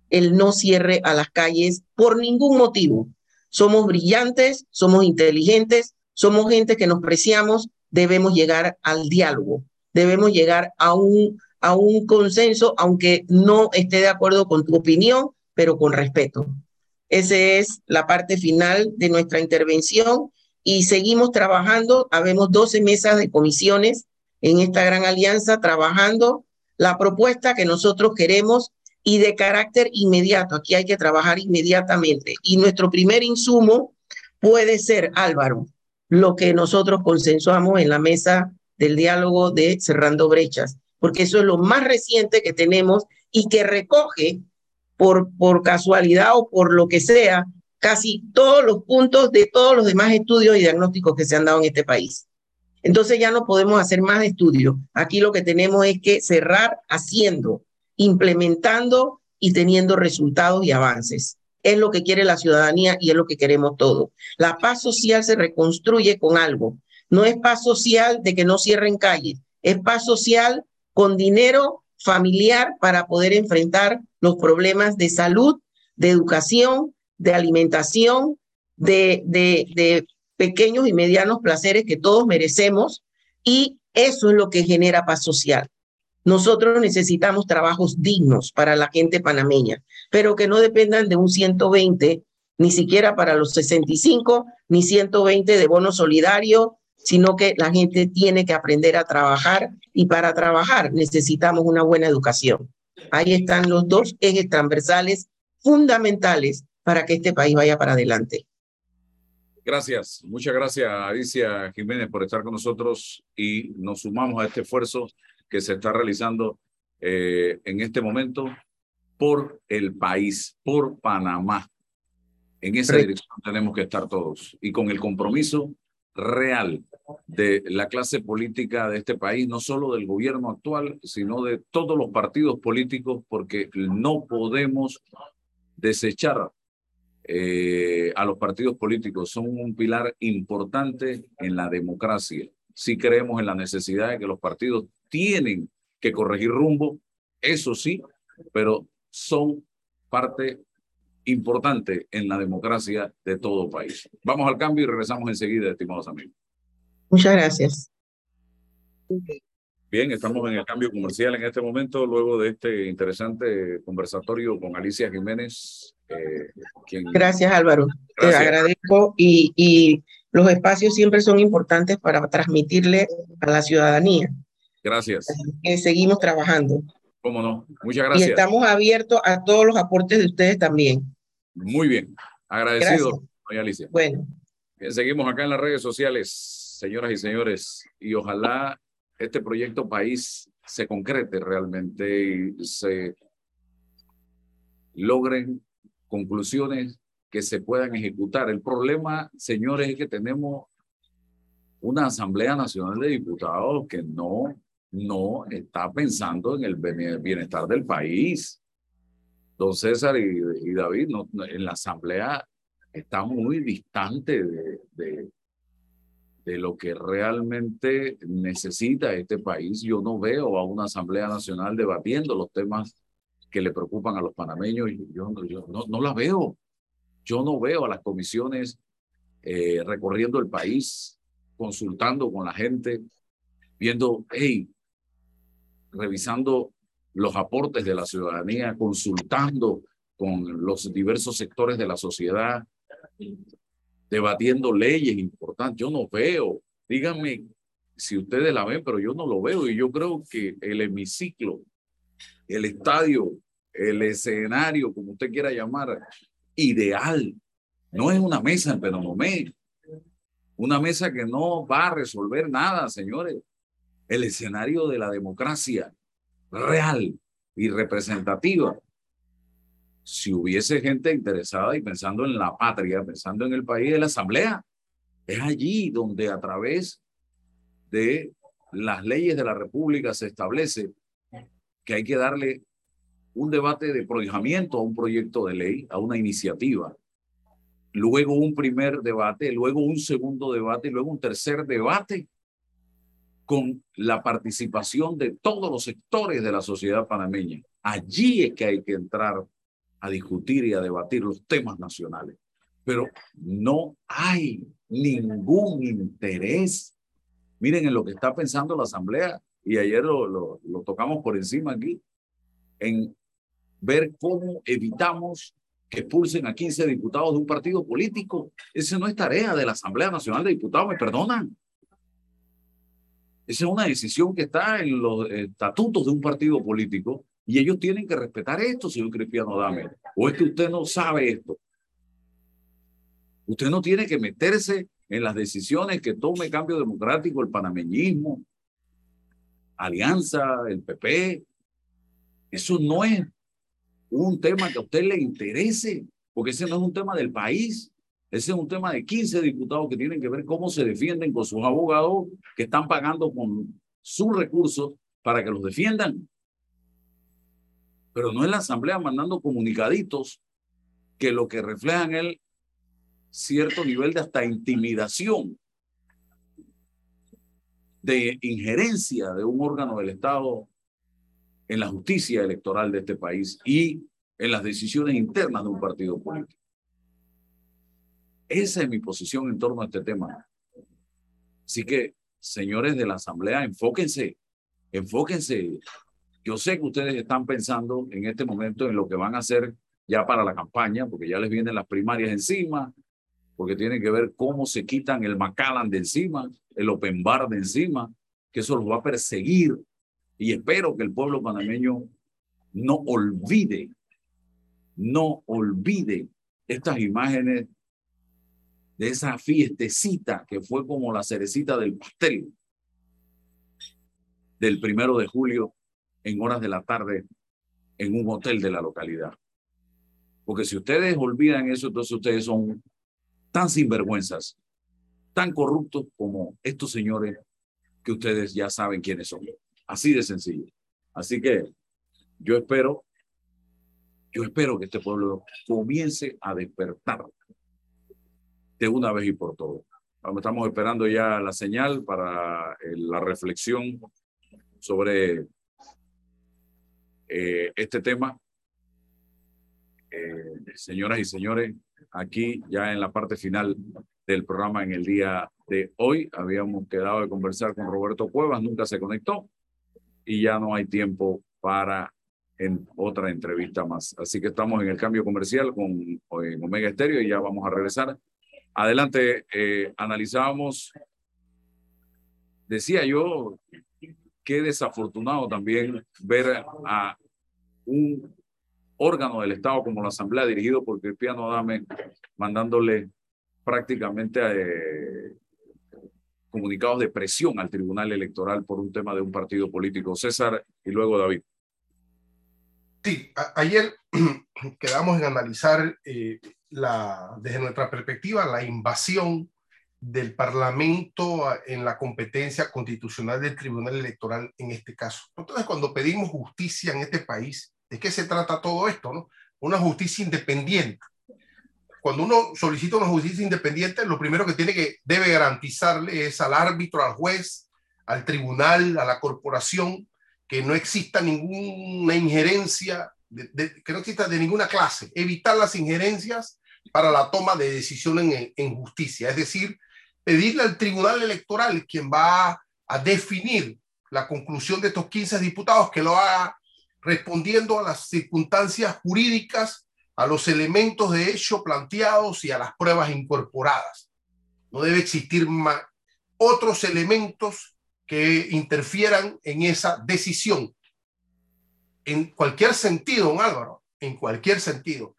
el no cierre a las calles por ningún motivo. Somos brillantes, somos inteligentes, somos gente que nos preciamos, debemos llegar al diálogo, debemos llegar a un, a un consenso, aunque no esté de acuerdo con tu opinión, pero con respeto. Esa es la parte final de nuestra intervención y seguimos trabajando. Habemos 12 mesas de comisiones en esta gran alianza trabajando la propuesta que nosotros queremos y de carácter inmediato. Aquí hay que trabajar inmediatamente. Y nuestro primer insumo puede ser, Álvaro, lo que nosotros consensuamos en la mesa del diálogo de Cerrando Brechas, porque eso es lo más reciente que tenemos y que recoge por, por casualidad o por lo que sea, casi todos los puntos de todos los demás estudios y diagnósticos que se han dado en este país. Entonces ya no podemos hacer más estudios. Aquí lo que tenemos es que cerrar haciendo, implementando y teniendo resultados y avances. Es lo que quiere la ciudadanía y es lo que queremos todos. La paz social se reconstruye con algo. No es paz social de que no cierren calles, es paz social con dinero familiar para poder enfrentar los problemas de salud, de educación, de alimentación, de, pequeños y medianos placeres que todos merecemos y eso es lo que genera paz social. Nosotros necesitamos trabajos dignos para la gente panameña, pero que no dependan de un 120, ni siquiera para los 65, ni 120 de bono solidario, sino que la gente tiene que aprender a trabajar y para trabajar necesitamos una buena educación. Ahí están los dos ejes transversales fundamentales para que este país vaya para adelante. Gracias, muchas gracias Alicia Jiménez por estar con nosotros y nos sumamos a este esfuerzo que se está realizando eh, en este momento por el país, por Panamá. En esa dirección tenemos que estar todos y con el compromiso real de la clase política de este país, no solo del gobierno actual, sino de todos los partidos políticos, porque no podemos desechar eh, a los partidos políticos. Son un pilar importante en la democracia. Si creemos en la necesidad de que los partidos tienen que corregir rumbo, eso sí, pero son parte importante en la democracia de todo país. Vamos al cambio y regresamos enseguida, estimados amigos. Muchas gracias. Bien, estamos en el cambio comercial en este momento, luego de este interesante conversatorio con Alicia Jiménez. Eh, quien... Gracias, Álvaro. Te agradezco y, y los espacios siempre son importantes para transmitirle a la ciudadanía. Gracias. Que seguimos trabajando. Cómo no. Muchas gracias. Y estamos abiertos a todos los aportes de ustedes también. Muy bien. Agradecido, doña Alicia. Bueno. Bien, seguimos acá en las redes sociales, señoras y señores, y ojalá este proyecto país se concrete realmente y se logren conclusiones que se puedan ejecutar. El problema, señores, es que tenemos una Asamblea Nacional de Diputados que no, no está pensando en el bienestar del país don César y, David, en la asamblea está muy distante de, de, lo que realmente necesita este país. Yo no veo a una asamblea nacional debatiendo los temas que le preocupan a los panameños. Yo, no, no la veo. Yo no veo a las comisiones eh, recorriendo el país, consultando con la gente, viendo, hey, revisando los aportes de la ciudadanía, consultando con los diversos sectores de la sociedad, debatiendo leyes importantes. Yo no veo, díganme si ustedes la ven, pero yo no lo veo y yo creo que el hemiciclo, el estadio, el escenario, como usted quiera llamar, ideal, no es una mesa en Penonomé, una mesa que no va a resolver nada, señores. El escenario de la democracia, real y representativa. Si hubiese gente interesada y pensando en la patria, pensando en el país de la asamblea, es allí donde a través de las leyes de la República se establece que hay que darle un debate de prohijamiento a un proyecto de ley, a una iniciativa, luego un primer debate, luego un segundo debate, luego un tercer debate con la participación de todos los sectores de la sociedad panameña. Allí es que hay que entrar a discutir y a debatir los temas nacionales. Pero no hay ningún interés. Miren en lo que está pensando la Asamblea, y ayer lo, lo, tocamos por encima aquí, en ver cómo evitamos que expulsen a 15 diputados de un partido político. Esa no es tarea de la Asamblea Nacional de Diputados, me perdonan. Esa es una decisión que está en los estatutos de un partido político y ellos tienen que respetar esto, señor Cristiano Dame. ¿O es que usted no sabe esto? Usted no tiene que meterse en las decisiones que tome Cambio Democrático, el panameñismo, Alianza, el PP. Eso no es un tema que a usted le interese, porque ese no es un tema del país, ese es un tema de 15 diputados que tienen que ver cómo se defienden con sus abogados que están pagando con sus recursos para que los defiendan. Pero no es la Asamblea mandando comunicaditos que lo que reflejan es cierto nivel de hasta intimidación, de injerencia de un órgano del Estado en la justicia electoral de este país y en las decisiones internas de un partido político. Esa es mi posición en torno a este tema. Así que, señores de la Asamblea, enfóquense, enfóquense. Yo sé que ustedes están pensando en este momento en lo que van a hacer ya para la campaña, porque ya les vienen las primarias encima, porque tienen que ver cómo se quitan el Macallan de encima, el Open Bar de encima, que eso los va a perseguir. Y espero que el pueblo panameño no olvide, no olvide estas imágenes de esa fiestecita que fue como la cerecita del pastel del primero de julio en horas de la tarde en un hotel de la localidad. Porque si ustedes olvidan eso, entonces ustedes son tan sinvergüenzas, tan corruptos como estos señores que ustedes ya saben quiénes son. Así de sencillo. Así que yo espero, yo espero que este pueblo comience a despertar de una vez y por todas. Estamos esperando ya la señal para eh, la reflexión sobre eh, este tema. Eh, señoras y señores, aquí ya en la parte final del programa en el día de hoy, habíamos quedado de conversar con Roberto Cuevas, nunca se conectó y ya no hay tiempo para en otra entrevista más. Así que estamos en el cambio comercial con Omega Estéreo y ya vamos a regresar Adelante, eh, decía yo, qué desafortunado también ver a un órgano del Estado como la Asamblea dirigido por Cristiano Adame mandándole prácticamente eh, comunicados de presión al Tribunal Electoral por un tema de un partido político. César y luego David. Sí, ayer quedamos en analizar eh, la, desde nuestra perspectiva, la invasión del Parlamento en la competencia constitucional del Tribunal Electoral en este caso. Entonces, cuando pedimos justicia en este país, ¿de qué se trata todo esto? No? Una justicia independiente. Cuando uno solicita una justicia independiente, lo primero que tiene que debe garantizarle es al árbitro, al juez, al tribunal, a la corporación, que no exista ninguna injerencia, que no exista de ninguna clase, evitar las injerencias para la toma de decisiones en, justicia. Es decir, pedirle al Tribunal Electoral, quien va a definir la conclusión de estos 15 diputados, que lo haga respondiendo a las circunstancias jurídicas, a los elementos de hecho planteados y a las pruebas incorporadas. No debe existir más otros elementos que interfieran en esa decisión. En cualquier sentido, don Álvaro, en cualquier sentido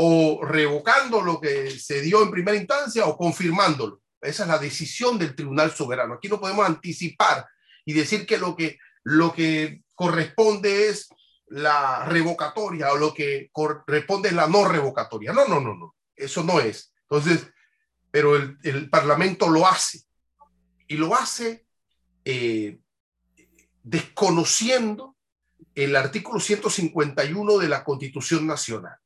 o revocando lo que se dio en primera instancia o confirmándolo. Esa es la decisión del Tribunal Soberano. Aquí no podemos anticipar y decir que lo que, lo que corresponde es la revocatoria o lo que corresponde es la no revocatoria. No, no, no, no. Eso no es. Entonces, pero el, el Parlamento lo hace y lo hace eh, desconociendo el artículo 151 de la Constitución Nacional.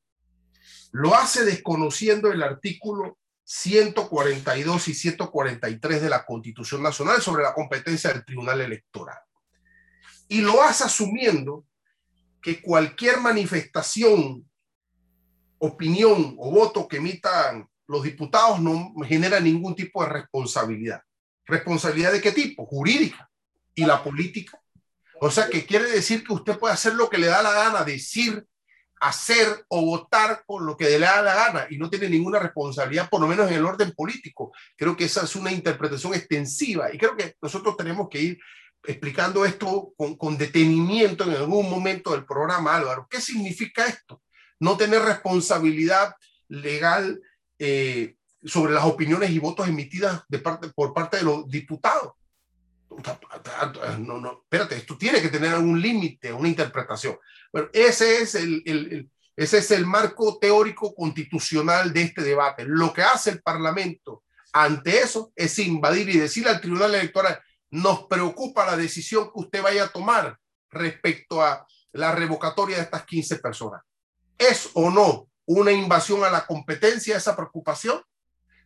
Lo hace desconociendo el artículo 142 y 143 de la Constitución Nacional sobre la competencia del Tribunal Electoral. Y lo hace asumiendo que cualquier manifestación, opinión o voto que emitan los diputados no genera ningún tipo de responsabilidad. ¿Responsabilidad de qué tipo? Jurídica. ¿Y la política? O sea, que quiere decir que usted puede hacer lo que le da la gana, decir hacer o votar por lo que le da la gana y no tiene ninguna responsabilidad, por lo menos en el orden político. Creo que esa es una interpretación extensiva y creo que nosotros tenemos que ir explicando esto con, con detenimiento en algún momento del programa, Álvaro. ¿Qué significa esto? No tener responsabilidad legal eh, sobre las opiniones y votos emitidas de parte, por parte de los diputados. No, no, espérate, esto tiene que tener algún límite, una interpretación. Bueno, ese es el, el, Ese es el marco teórico constitucional de este debate. Lo que hace el Parlamento ante eso es invadir y decirle al Tribunal Electoral, nos preocupa la decisión que usted vaya a tomar respecto a la revocatoria de estas 15 personas. ¿Es o no una invasión a la competencia esa preocupación?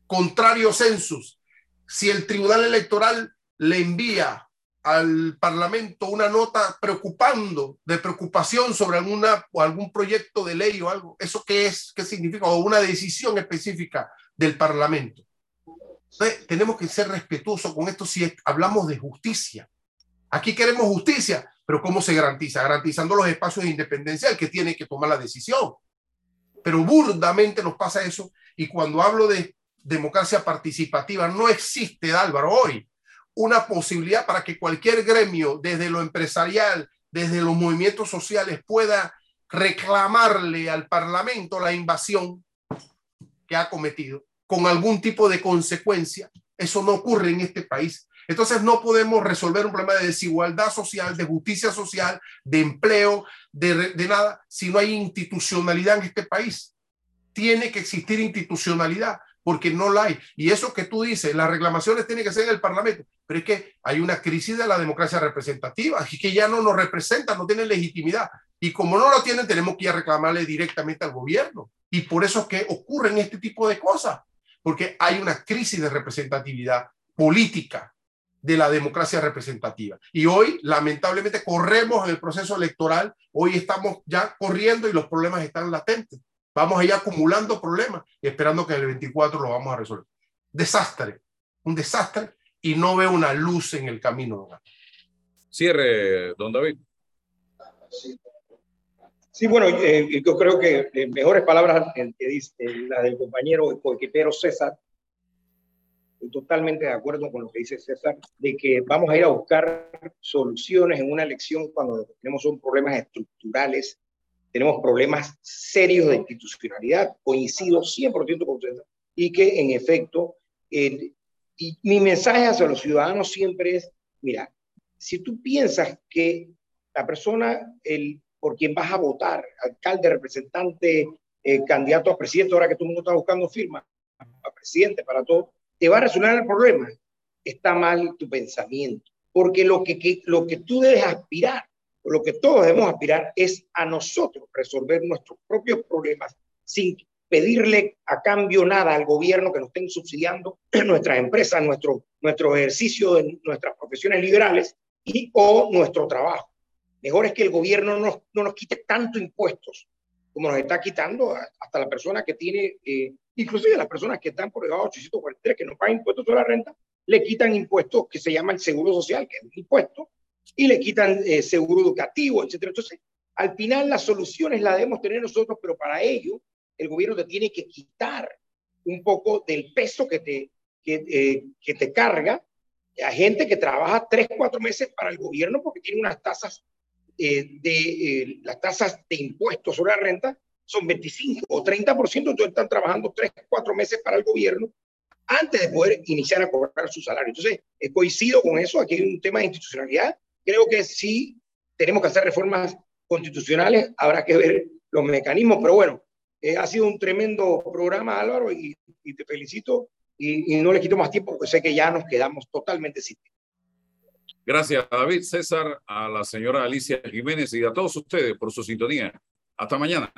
Contrario census, si el Tribunal Electoral le envía al Parlamento una nota preocupando, de preocupación sobre alguna, o algún proyecto de ley o algo, ¿eso qué es? ¿Qué significa? O una decisión específica del Parlamento. Entonces, tenemos que ser respetuosos con esto si hablamos de justicia. Aquí queremos justicia, pero ¿cómo se garantiza? Garantizando los espacios de independencia el que tiene que tomar la decisión. Pero burdamente nos pasa eso y cuando hablo de democracia participativa, no existe, Álvaro, hoy una posibilidad para que cualquier gremio, desde lo empresarial, desde los movimientos sociales, pueda reclamarle al Parlamento la invasión que ha cometido con algún tipo de consecuencia. Eso no ocurre en este país. Entonces no podemos resolver un problema de desigualdad social, de justicia social, de empleo, de, de, nada, si no hay institucionalidad en este país. Tiene que existir institucionalidad porque no la hay. Y eso que tú dices, las reclamaciones tienen que ser en el Parlamento, pero es que hay una crisis de la democracia representativa, y que ya no nos representan, no tienen legitimidad. Y como no lo tienen, tenemos que ir a reclamarle directamente al gobierno. Y por eso es que ocurren este tipo de cosas, porque hay una crisis de representatividad política de la democracia representativa. Y hoy, lamentablemente, corremos en el proceso electoral, hoy estamos ya corriendo y los problemas están latentes. Vamos a ir acumulando problemas y esperando que el 24 lo vamos a resolver. Desastre, un desastre y no veo una luz en el camino. Cierre, don David. Sí, bueno, eh, yo creo que eh, mejores palabras que dice la del compañero coequipero César. Estoy totalmente de acuerdo con lo que dice César, de que vamos a ir a buscar soluciones en una elección cuando tenemos son problemas estructurales tenemos problemas serios de institucionalidad, coincido 100% con usted, y que en efecto, y mi mensaje hacia los ciudadanos siempre es, mira, si tú piensas que la persona el, por quien vas a votar, alcalde, representante, eh, candidato a presidente, ahora que todo el mundo está buscando firmas, a presidente, para todo, te va a resolver el problema, está mal tu pensamiento. Porque lo que, que, lo que tú debes aspirar lo que todos debemos aspirar es a nosotros resolver nuestros propios problemas sin pedirle a cambio nada al gobierno que nos estén subsidiando nuestras empresas, nuestro, nuestro ejercicio de nuestras profesiones liberales y o nuestro trabajo. Mejor es que el gobierno no, no nos quite tanto impuestos como nos está quitando hasta la persona que tiene, eh, inclusive las personas que están por debajo de 843, que no pagan impuestos sobre la renta, le quitan impuestos que se llama el seguro social, que es un impuesto, y le quitan eh, seguro educativo, etcétera. Entonces, al final las soluciones las debemos tener nosotros, pero para ello el gobierno te tiene que quitar un poco del peso que te, que, eh, que te carga a gente que trabaja tres, cuatro meses para el gobierno porque tiene unas tasas eh, de las tasas de impuestos sobre la renta son 25 o 30%, entonces están trabajando tres, cuatro meses para el gobierno antes de poder iniciar a cobrar su salario. Entonces, coincido con eso, aquí hay un tema de institucionalidad Creo que sí tenemos que hacer reformas constitucionales, habrá que ver los mecanismos, pero bueno, eh, ha sido un tremendo programa, Álvaro, y, te felicito y, no le quito más tiempo porque sé que ya nos quedamos totalmente sin tiempo. Gracias, David César, a la señora Alicia Jiménez y a todos ustedes por su sintonía. Hasta mañana.